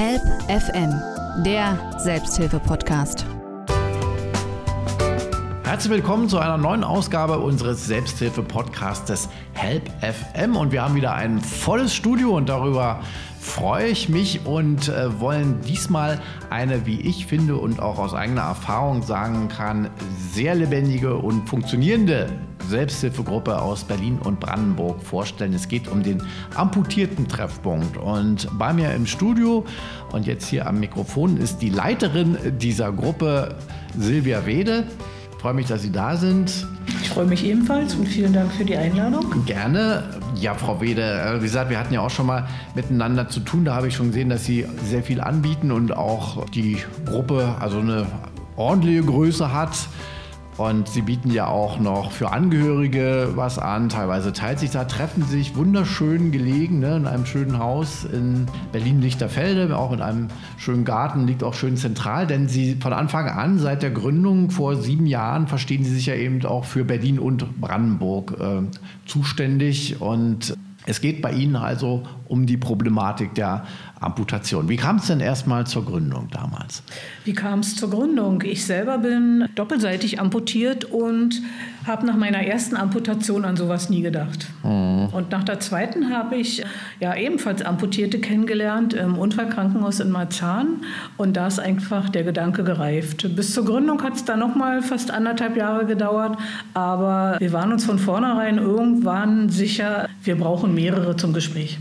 Help FM, der Selbsthilfe-Podcast. Herzlich willkommen zu einer neuen Ausgabe unseres Selbsthilfe-Podcastes Help FM. Und wir haben wieder ein volles Studio und darüber freue ich mich und äh, wollen diesmal eine, wie ich finde und auch aus eigener Erfahrung sagen kann, sehr lebendige und funktionierende Selbsthilfegruppe aus Berlin und Brandenburg vorstellen. Es geht um den amputierten Treffpunkt. Und bei mir im Studio und jetzt hier am Mikrofon ist die Leiterin dieser Gruppe, Silvia Wede. Ich freue mich, dass Sie da sind. Ich freue mich ebenfalls und vielen Dank für die Einladung. Gerne. Ja, Frau Wede, äh, wie gesagt, wir hatten ja auch schon mal miteinander zu tun. Da habe ich schon gesehen, dass Sie sehr viel anbieten und auch die Gruppe also eine ordentliche Größe hat. Und sie bieten ja auch noch für Angehörige was an. Teilweise teilt sich da, treffen sich wunderschön gelegen ne, in einem schönen Haus in Berlin-Lichterfelde, auch in einem schönen Garten, liegt auch schön zentral. Denn sie von Anfang an, seit der Gründung vor sieben Jahren, verstehen sie sich ja eben auch für Berlin und Brandenburg äh, zuständig. Und es geht bei Ihnen also um die Problematik der Amputation. Wie kam es denn erstmal zur Gründung damals? Wie kam es zur Gründung? Ich selber bin doppelseitig amputiert und habe nach meiner ersten Amputation an sowas nie gedacht. Mhm. Und nach der zweiten habe ich ja ebenfalls Amputierte kennengelernt im Unfallkrankenhaus in Marzahn und da ist einfach der Gedanke gereift. Bis zur Gründung hat es dann noch mal fast anderthalb Jahre gedauert, aber wir waren uns von vornherein irgendwann sicher, wir brauchen mehrere zum Gespräch.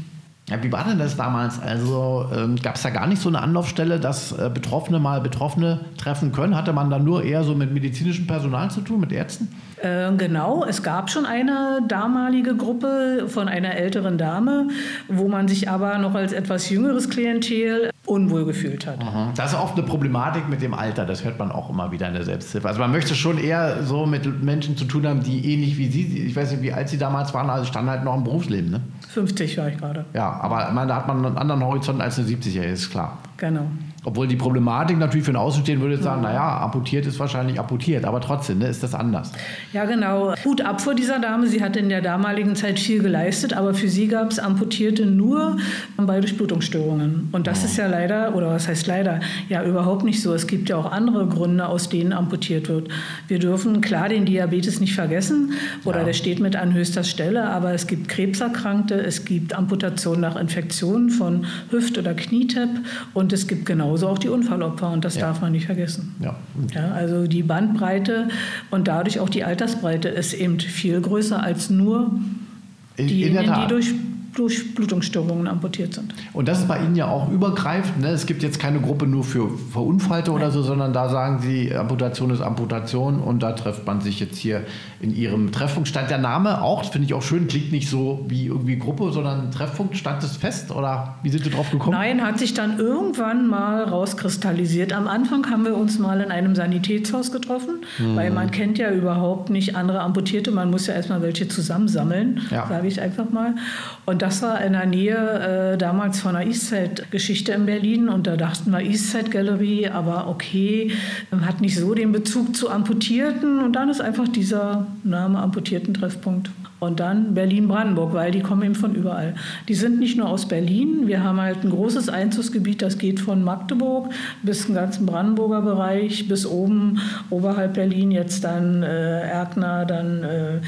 Ja, wie war denn das damals? Also ähm, gab es da gar nicht so eine Anlaufstelle, dass äh, Betroffene mal Betroffene treffen können? Hatte man da nur eher so mit medizinischem Personal zu tun, mit Ärzten? Äh, genau, es gab schon eine damalige Gruppe von einer älteren Dame, wo man sich aber noch als etwas jüngeres Klientel unwohl gefühlt hat. Aha. Das ist oft eine Problematik mit dem Alter, das hört man auch immer wieder in der Selbsthilfe. Also man möchte schon eher so mit Menschen zu tun haben, die ähnlich wie Sie, ich weiß nicht, wie alt Sie damals waren, also standen halt noch im Berufsleben, ne? 50 war ich gerade. Ja, aber meine, da hat man einen anderen Horizont als eine 70-Jährige, ist klar. Genau. Obwohl die Problematik natürlich für den Außenstehenden würde sagen, ja. naja, amputiert ist wahrscheinlich amputiert, aber trotzdem ne, ist das anders. Ja, genau. Hut ab vor dieser Dame. Sie hat in der damaligen Zeit viel geleistet, aber für sie gab es Amputierte nur bei Durchblutungsstörungen. Und das ist ja leider, oder was heißt leider, ja überhaupt nicht so. Es gibt ja auch andere Gründe, aus denen amputiert wird. Wir dürfen klar den Diabetes nicht vergessen, oder ja. der steht mit an höchster Stelle, aber es gibt Krebserkrankte, es gibt Amputationen nach Infektionen von Hüft- oder Knietepp und es gibt genauso genauso auch die Unfallopfer und das ja. darf man nicht vergessen. Ja. ja. Also die Bandbreite und dadurch auch die Altersbreite ist eben viel größer als nur diejenigen, die durch durch Blutungsstörungen amputiert sind. Und das ist bei Ihnen ja auch übergreifend. Ne? Es gibt jetzt keine Gruppe nur für Verunfallte oder so, sondern da sagen Sie, Amputation ist Amputation und da trifft man sich jetzt hier in Ihrem Treffpunkt. Stand der Name auch, finde ich auch schön, klingt nicht so wie irgendwie Gruppe, sondern Treffpunkt. Stand es fest oder wie sind Sie drauf gekommen? Nein, hat sich dann irgendwann mal rauskristallisiert. Am Anfang haben wir uns mal in einem Sanitätshaus getroffen, hm. weil man kennt ja überhaupt nicht andere Amputierte. Man muss ja erstmal welche zusammensammeln, ja. sage ich einfach mal. Und das war in der Nähe äh, damals von der Eastside-Geschichte in Berlin und da dachten wir Eastside-Galerie, aber okay, hat nicht so den Bezug zu Amputierten und dann ist einfach dieser Name Amputierten-Treffpunkt. Und dann Berlin-Brandenburg, weil die kommen eben von überall. Die sind nicht nur aus Berlin, wir haben halt ein großes Einzugsgebiet, das geht von Magdeburg bis den ganzen Brandenburger Bereich, bis oben, oberhalb Berlin, jetzt dann äh, Erkner, dann äh,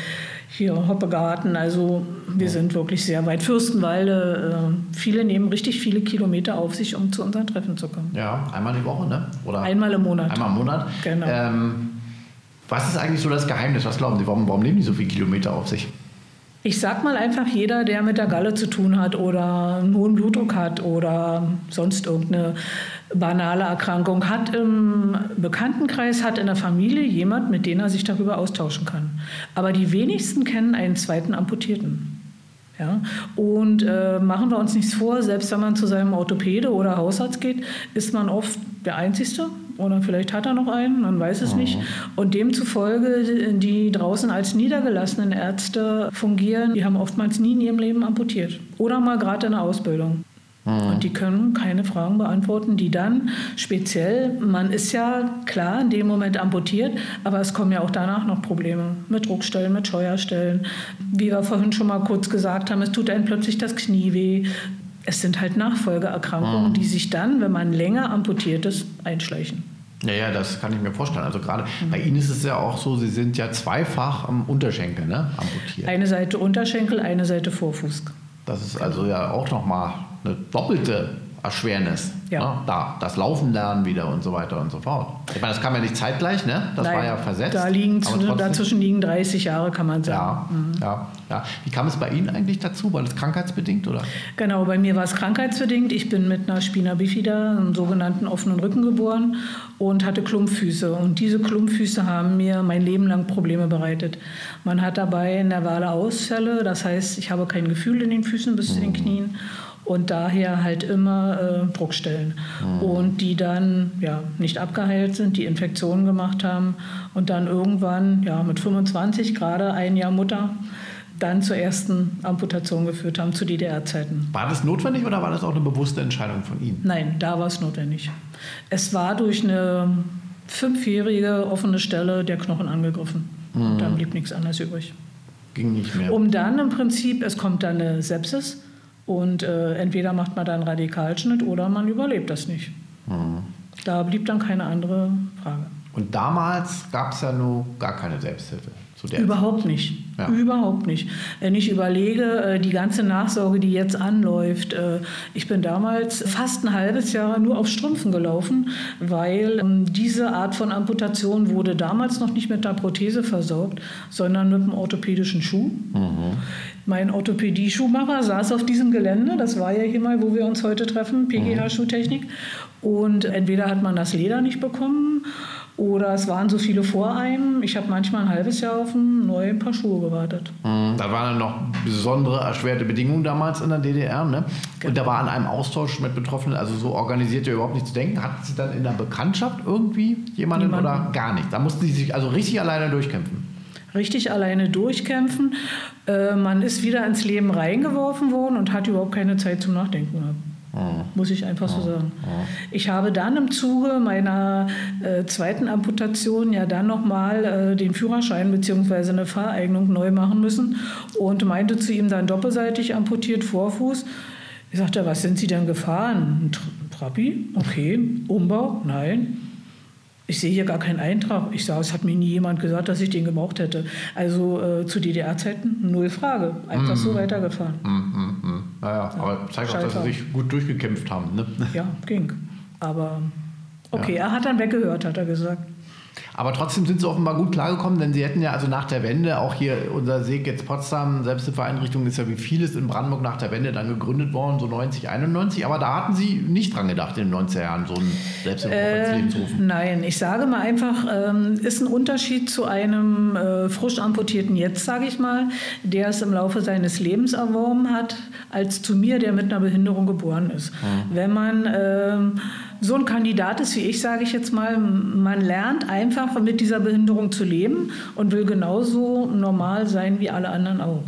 hier Hoppegarten. Also wir sind wirklich sehr weit. Fürstenwalde, äh, viele nehmen richtig viele Kilometer auf sich, um zu unseren Treffen zu kommen. Ja, einmal die Woche, ne? Oder einmal im Monat. Einmal im Monat. Genau. Ähm, was ist eigentlich so das Geheimnis? Was glauben Sie? Warum, warum nehmen die so viele Kilometer auf sich? Ich sag mal einfach, jeder, der mit der Galle zu tun hat oder einen hohen Blutdruck hat oder sonst irgendeine banale Erkrankung, hat im Bekanntenkreis, hat in der Familie jemand, mit dem er sich darüber austauschen kann. Aber die wenigsten kennen einen zweiten Amputierten. Ja? Und äh, machen wir uns nichts vor, selbst wenn man zu seinem Orthopäde oder Hausarzt geht, ist man oft der Einzige oder vielleicht hat er noch einen, man weiß es mhm. nicht. Und demzufolge, die draußen als niedergelassenen Ärzte fungieren, die haben oftmals nie in ihrem Leben amputiert oder mal gerade in der Ausbildung. Und die können keine Fragen beantworten, die dann speziell, man ist ja klar in dem Moment amputiert, aber es kommen ja auch danach noch Probleme mit Druckstellen, mit Scheuerstellen. Wie wir vorhin schon mal kurz gesagt haben, es tut einem plötzlich das Knie weh. Es sind halt Nachfolgeerkrankungen, mhm. die sich dann, wenn man länger amputiert ist, einschleichen. Ja, ja, das kann ich mir vorstellen. Also gerade mhm. bei Ihnen ist es ja auch so, Sie sind ja zweifach am Unterschenkel ne, amputiert. Eine Seite Unterschenkel, eine Seite Vorfuß. Das ist also ja auch nochmal eine doppelte Erschwernis. Ja. Ne? Da, das Laufen lernen wieder und so weiter und so fort. Ich meine, das kam ja nicht zeitgleich, ne? Das Nein, war ja versetzt. Da liegen dazwischen liegen 30 Jahre, kann man sagen. Ja, mhm. ja, ja. Wie kam es bei Ihnen eigentlich dazu? War das krankheitsbedingt oder? Genau, bei mir war es krankheitsbedingt. Ich bin mit einer Spina bifida, einem sogenannten offenen Rücken geboren und hatte Klumpfüße. Und diese Klumpfüße haben mir mein Leben lang Probleme bereitet. Man hat dabei nervale Ausfälle, das heißt, ich habe kein Gefühl in den Füßen bis mhm. zu den mhm. Knien und daher halt immer äh, Druckstellen. Mhm. Und die dann ja, nicht abgeheilt sind, die Infektionen gemacht haben und dann irgendwann ja, mit 25, gerade ein Jahr Mutter, dann zur ersten Amputation geführt haben, zu DDR-Zeiten. War das notwendig oder war das auch eine bewusste Entscheidung von Ihnen? Nein, da war es notwendig. Es war durch eine fünfjährige offene Stelle der Knochen angegriffen. Mhm. Und dann blieb nichts anderes übrig. Ging nicht mehr. Um dann im Prinzip, es kommt dann eine Sepsis, und äh, entweder macht man dann Radikalschnitt oder man überlebt das nicht. Mhm. Da blieb dann keine andere Frage. Und damals gab es ja nur gar keine Selbsthilfe. Überhaupt nicht. Ja. Überhaupt nicht. Wenn ich überlege, äh, die ganze Nachsorge, die jetzt anläuft, äh, ich bin damals fast ein halbes Jahr nur auf Strümpfen gelaufen, weil ähm, diese Art von Amputation wurde damals noch nicht mit der Prothese versorgt, sondern mit einem orthopädischen Schuh. Mhm. Mein Orthopädie-Schuhmacher saß auf diesem Gelände, das war ja hier mal, wo wir uns heute treffen, PGH-Schuhtechnik. Und entweder hat man das Leder nicht bekommen oder es waren so viele vor einem. Ich habe manchmal ein halbes Jahr auf ein neues Paar Schuhe gewartet. Mhm. Da waren dann noch besondere erschwerte Bedingungen damals in der DDR. Ne? Genau. Und da war an einem Austausch mit Betroffenen, also so organisiert ja überhaupt nicht zu denken. Hatten Sie dann in der Bekanntschaft irgendwie jemanden Niemanden. oder gar nicht? Da mussten Sie sich also richtig alleine durchkämpfen richtig alleine durchkämpfen. Äh, man ist wieder ins Leben reingeworfen worden und hat überhaupt keine Zeit zum Nachdenken gehabt. Mhm. Muss ich einfach so sagen. Ich habe dann im Zuge meiner äh, zweiten Amputation ja dann nochmal äh, den Führerschein bzw. eine Fahreignung neu machen müssen und meinte zu ihm dann doppelseitig amputiert Vorfuß. Ich sagte, was sind Sie denn gefahren? Ein Trabi? Okay. Umbau? Nein. Ich sehe hier gar keinen Eintrag. Ich sage, es hat mir nie jemand gesagt, dass ich den gebraucht hätte. Also äh, zu DDR-Zeiten null Frage. Einfach mm. so weitergefahren. Mm, mm, mm. Naja, ja, aber zeigt auch, dass sie sich gut durchgekämpft haben. Ne? Ja, ging. Aber okay, ja. er hat dann weggehört, hat er gesagt. Aber trotzdem sind sie offenbar gut klargekommen, denn sie hätten ja also nach der Wende, auch hier unser Seg jetzt Potsdam, Selbsthilfeeinrichtung ist ja wie vieles in Brandenburg nach der Wende dann gegründet worden, so 90, 91. Aber da hatten Sie nicht dran gedacht in den 90er Jahren, so ein Selbsthilfeverein äh, ins Leben zu rufen. Nein, ich sage mal einfach, ähm, ist ein Unterschied zu einem äh, frisch amputierten jetzt, sage ich mal, der es im Laufe seines Lebens erworben hat, als zu mir, der mit einer Behinderung geboren ist. Mhm. Wenn man äh, so ein Kandidat ist wie ich, sage ich jetzt mal, man lernt einfach mit dieser Behinderung zu leben und will genauso normal sein wie alle anderen auch.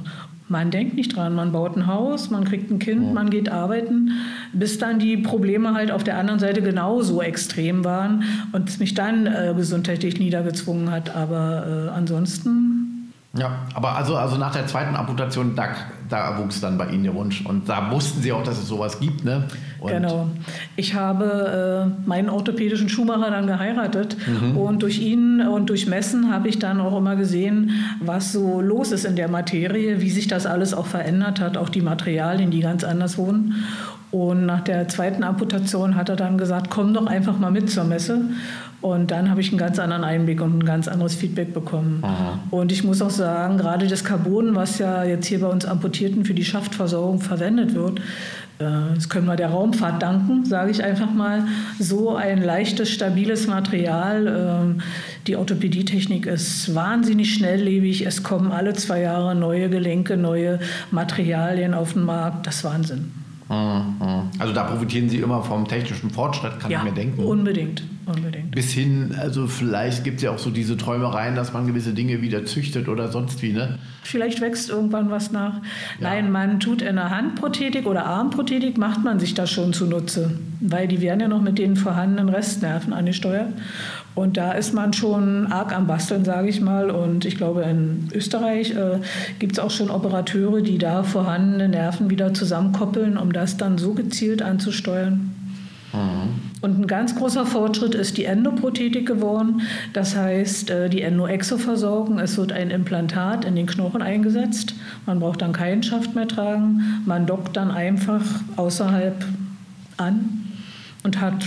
Man denkt nicht dran, man baut ein Haus, man kriegt ein Kind, ja. man geht arbeiten, bis dann die Probleme halt auf der anderen Seite genauso extrem waren und es mich dann äh, gesundheitlich niedergezwungen hat. Aber äh, ansonsten ja, aber also, also nach der zweiten Amputation, da, da wuchs dann bei Ihnen der Wunsch. Und da wussten Sie auch, dass es sowas gibt, ne? Und genau. Ich habe äh, meinen orthopädischen Schuhmacher dann geheiratet. Mhm. Und durch ihn und durch Messen habe ich dann auch immer gesehen, was so los ist in der Materie, wie sich das alles auch verändert hat, auch die Materialien, die ganz anders wurden. Und nach der zweiten Amputation hat er dann gesagt, komm doch einfach mal mit zur Messe. Und dann habe ich einen ganz anderen Einblick und ein ganz anderes Feedback bekommen. Aha. Und ich muss auch sagen, gerade das Carbon, was ja jetzt hier bei uns Amputierten für die Schaftversorgung verwendet wird, äh, das können wir der Raumfahrt danken, sage ich einfach mal. So ein leichtes, stabiles Material. Ähm, die Orthopädietechnik ist wahnsinnig schnelllebig. Es kommen alle zwei Jahre neue Gelenke, neue Materialien auf den Markt. Das ist Wahnsinn. Also da profitieren Sie immer vom technischen Fortschritt, kann ja, ich mir denken. Unbedingt. unbedingt. Bis hin, also vielleicht gibt es ja auch so diese Träumereien, dass man gewisse Dinge wieder züchtet oder sonst wie, ne? Vielleicht wächst irgendwann was nach. Ja. Nein, man tut in der Handprothetik oder Armprothetik, macht man sich das schon zunutze. Weil die werden ja noch mit den vorhandenen Restnerven angesteuert. Und da ist man schon arg am Basteln, sage ich mal. Und ich glaube, in Österreich äh, gibt es auch schon Operateure, die da vorhandene Nerven wieder zusammenkoppeln, um das dann so gezielt anzusteuern. Mhm. Und ein ganz großer Fortschritt ist die Endoprothetik geworden. Das heißt, äh, die Endo-Exo-Versorgung. Es wird ein Implantat in den Knochen eingesetzt. Man braucht dann keinen Schaft mehr tragen. Man dockt dann einfach außerhalb an und hat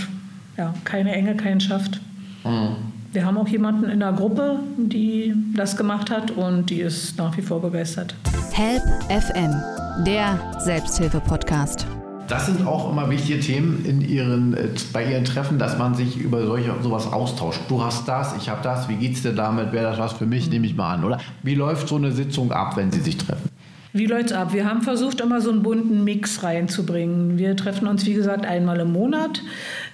ja, keine Enge, keinen Schaft. Mhm. Wir haben auch jemanden in der Gruppe, die das gemacht hat und die ist nach wie vor begeistert. Help FM, der Selbsthilfe-Podcast. Das sind auch immer wichtige Themen in ihren, äh, bei Ihren Treffen, dass man sich über solche, sowas austauscht. Du hast das, ich habe das, wie geht's dir damit, wäre das was für mich, nehme ich mal an, oder? Wie läuft so eine Sitzung ab, wenn Sie sich treffen? Wie läuft es ab? Wir haben versucht, immer so einen bunten Mix reinzubringen. Wir treffen uns, wie gesagt, einmal im Monat.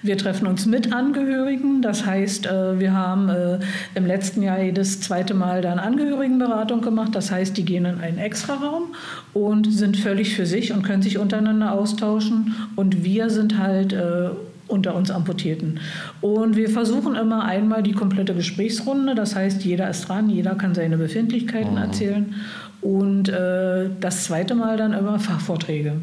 Wir treffen uns mit Angehörigen. Das heißt, äh, wir haben äh, im letzten Jahr jedes zweite Mal dann Angehörigenberatung gemacht. Das heißt, die gehen in einen Extraraum und sind völlig für sich und können sich untereinander austauschen. Und wir sind halt äh, unter uns Amputierten. Und wir versuchen immer einmal die komplette Gesprächsrunde. Das heißt, jeder ist dran, jeder kann seine Befindlichkeiten mhm. erzählen. Und äh, das zweite Mal dann immer Fachvorträge.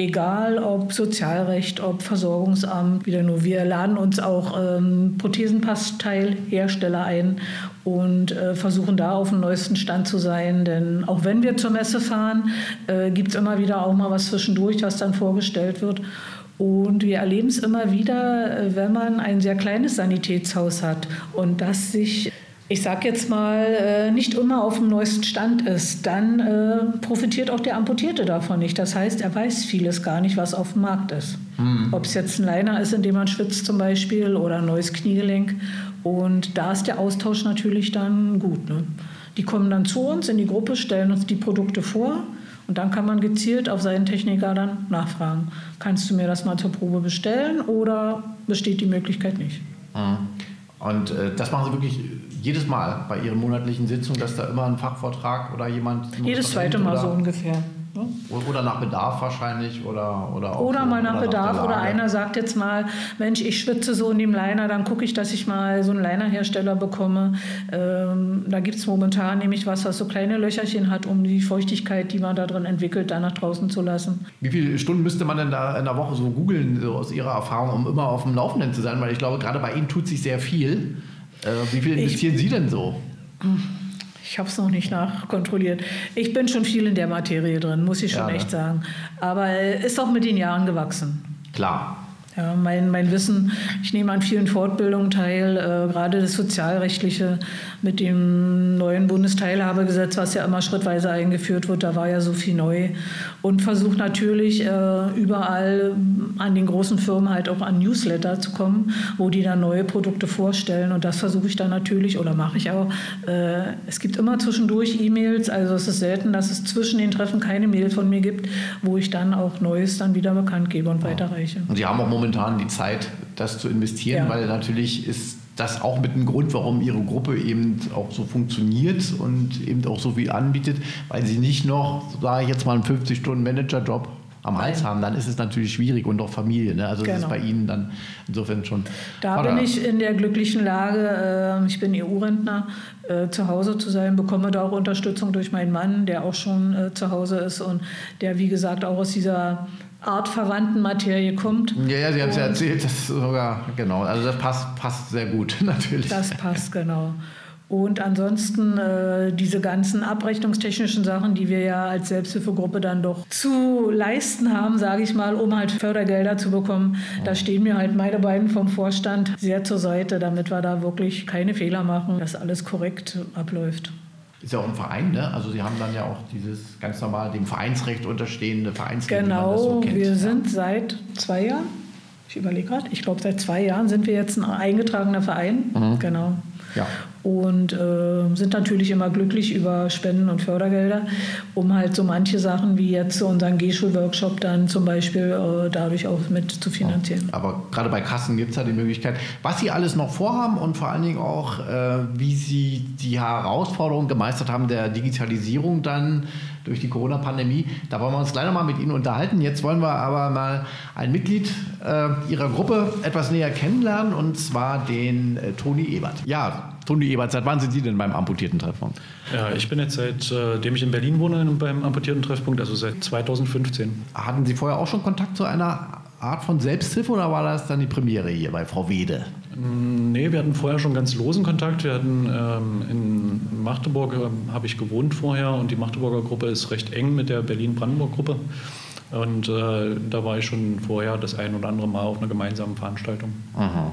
Egal ob Sozialrecht, ob Versorgungsamt, wieder nur. Wir laden uns auch ähm, Prothesenpassteilhersteller ein und äh, versuchen da auf dem neuesten Stand zu sein. Denn auch wenn wir zur Messe fahren, äh, gibt es immer wieder auch mal was zwischendurch, was dann vorgestellt wird. Und wir erleben es immer wieder, äh, wenn man ein sehr kleines Sanitätshaus hat und das sich ich sage jetzt mal, äh, nicht immer auf dem neuesten Stand ist, dann äh, profitiert auch der Amputierte davon nicht. Das heißt, er weiß vieles gar nicht, was auf dem Markt ist. Mhm. Ob es jetzt ein Liner ist, in dem man schwitzt zum Beispiel, oder ein neues Kniegelenk. Und da ist der Austausch natürlich dann gut. Ne? Die kommen dann zu uns in die Gruppe, stellen uns die Produkte vor. Und dann kann man gezielt auf seinen Techniker dann nachfragen. Kannst du mir das mal zur Probe bestellen oder besteht die Möglichkeit nicht? Mhm. Und äh, das machen Sie wirklich jedes Mal bei Ihren monatlichen Sitzungen, dass da immer ein Fachvortrag oder jemand. Jedes zweite Mal so ungefähr. Ne? Oder nach Bedarf wahrscheinlich oder oder auch Oder mal nach oder Bedarf nach oder einer sagt jetzt mal, Mensch, ich schwitze so in dem Liner, dann gucke ich, dass ich mal so einen Linerhersteller bekomme. Ähm, da gibt es momentan nämlich was, was so kleine Löcherchen hat, um die Feuchtigkeit, die man da drin entwickelt, da nach draußen zu lassen. Wie viele Stunden müsste man denn da in der Woche so googeln, so aus Ihrer Erfahrung, um immer auf dem Laufenden zu sein? Weil ich glaube, gerade bei Ihnen tut sich sehr viel. Äh, wie viel investieren ich, Sie denn so? Ich habe es noch nicht nachkontrolliert. Ich bin schon viel in der Materie drin, muss ich schon ja, echt sagen. Aber ist auch mit den Jahren gewachsen. Klar. Ja, mein, mein Wissen, ich nehme an vielen Fortbildungen teil, äh, gerade das Sozialrechtliche mit dem neuen Bundesteilhabegesetz, was ja immer schrittweise eingeführt wird, da war ja so viel neu. Und versuche natürlich äh, überall an den großen Firmen halt auch an Newsletter zu kommen, wo die dann neue Produkte vorstellen. Und das versuche ich dann natürlich oder mache ich auch. Äh, es gibt immer zwischendurch E-Mails, also es ist selten, dass es zwischen den Treffen keine Mail von mir gibt, wo ich dann auch Neues dann wieder bekannt gebe und weiterreiche. Und Sie haben auch momentan die Zeit, das zu investieren, ja. weil natürlich ist das auch mit einem Grund, warum Ihre Gruppe eben auch so funktioniert und eben auch so viel anbietet, weil Sie nicht noch, sage ich jetzt mal, einen 50-Stunden-Manager-Job am Hals haben, dann ist es natürlich schwierig und auch Familie. Ne? Also genau. das ist genau. bei Ihnen dann insofern schon. Da Vater. bin ich in der glücklichen Lage, äh, ich bin EU-Rentner, äh, zu Hause zu sein, bekomme da auch Unterstützung durch meinen Mann, der auch schon äh, zu Hause ist und der, wie gesagt, auch aus dieser artverwandten Materie kommt. Ja, ja Sie haben es ja erzählt, das sogar, genau. Also das passt, passt sehr gut, natürlich. Das passt, genau. Und ansonsten äh, diese ganzen abrechnungstechnischen Sachen, die wir ja als Selbsthilfegruppe dann doch zu leisten haben, sage ich mal, um halt Fördergelder zu bekommen, da stehen mir halt meine beiden vom Vorstand sehr zur Seite, damit wir da wirklich keine Fehler machen, dass alles korrekt abläuft. Ist ja auch ein Verein, ne? Also Sie haben dann ja auch dieses ganz normal dem Vereinsrecht unterstehende Vereinsleben. Genau, so wir ja. sind seit zwei Jahren, ich überlege gerade, ich glaube seit zwei Jahren sind wir jetzt ein eingetragener Verein. Mhm. Genau. Ja. Und äh, sind natürlich immer glücklich über Spenden und Fördergelder, um halt so manche Sachen wie jetzt unseren G-Schul-Workshop dann zum Beispiel äh, dadurch auch mit zu finanzieren. Aber gerade bei Kassen gibt es ja die Möglichkeit, was Sie alles noch vorhaben und vor allen Dingen auch, äh, wie Sie die Herausforderung gemeistert haben der Digitalisierung dann durch die Corona-Pandemie. Da wollen wir uns gleich nochmal mit Ihnen unterhalten. Jetzt wollen wir aber mal ein Mitglied äh, Ihrer Gruppe etwas näher kennenlernen und zwar den äh, Toni Ebert. Ja, Toni Ebert, seit wann sind Sie denn beim amputierten Treffpunkt? Ja, ich bin jetzt seitdem ich in Berlin wohne beim amputierten Treffpunkt, also seit 2015. Hatten Sie vorher auch schon Kontakt zu einer Art von Selbsthilfe oder war das dann die Premiere hier bei Frau Wede? Mm, nee, wir hatten vorher schon ganz losen Kontakt. Wir hatten ähm, in Magdeburg äh, habe ich gewohnt vorher und die Magdeburger Gruppe ist recht eng mit der Berlin-Brandenburg-Gruppe. Und äh, da war ich schon vorher das ein oder andere Mal auf einer gemeinsamen Veranstaltung. Aha.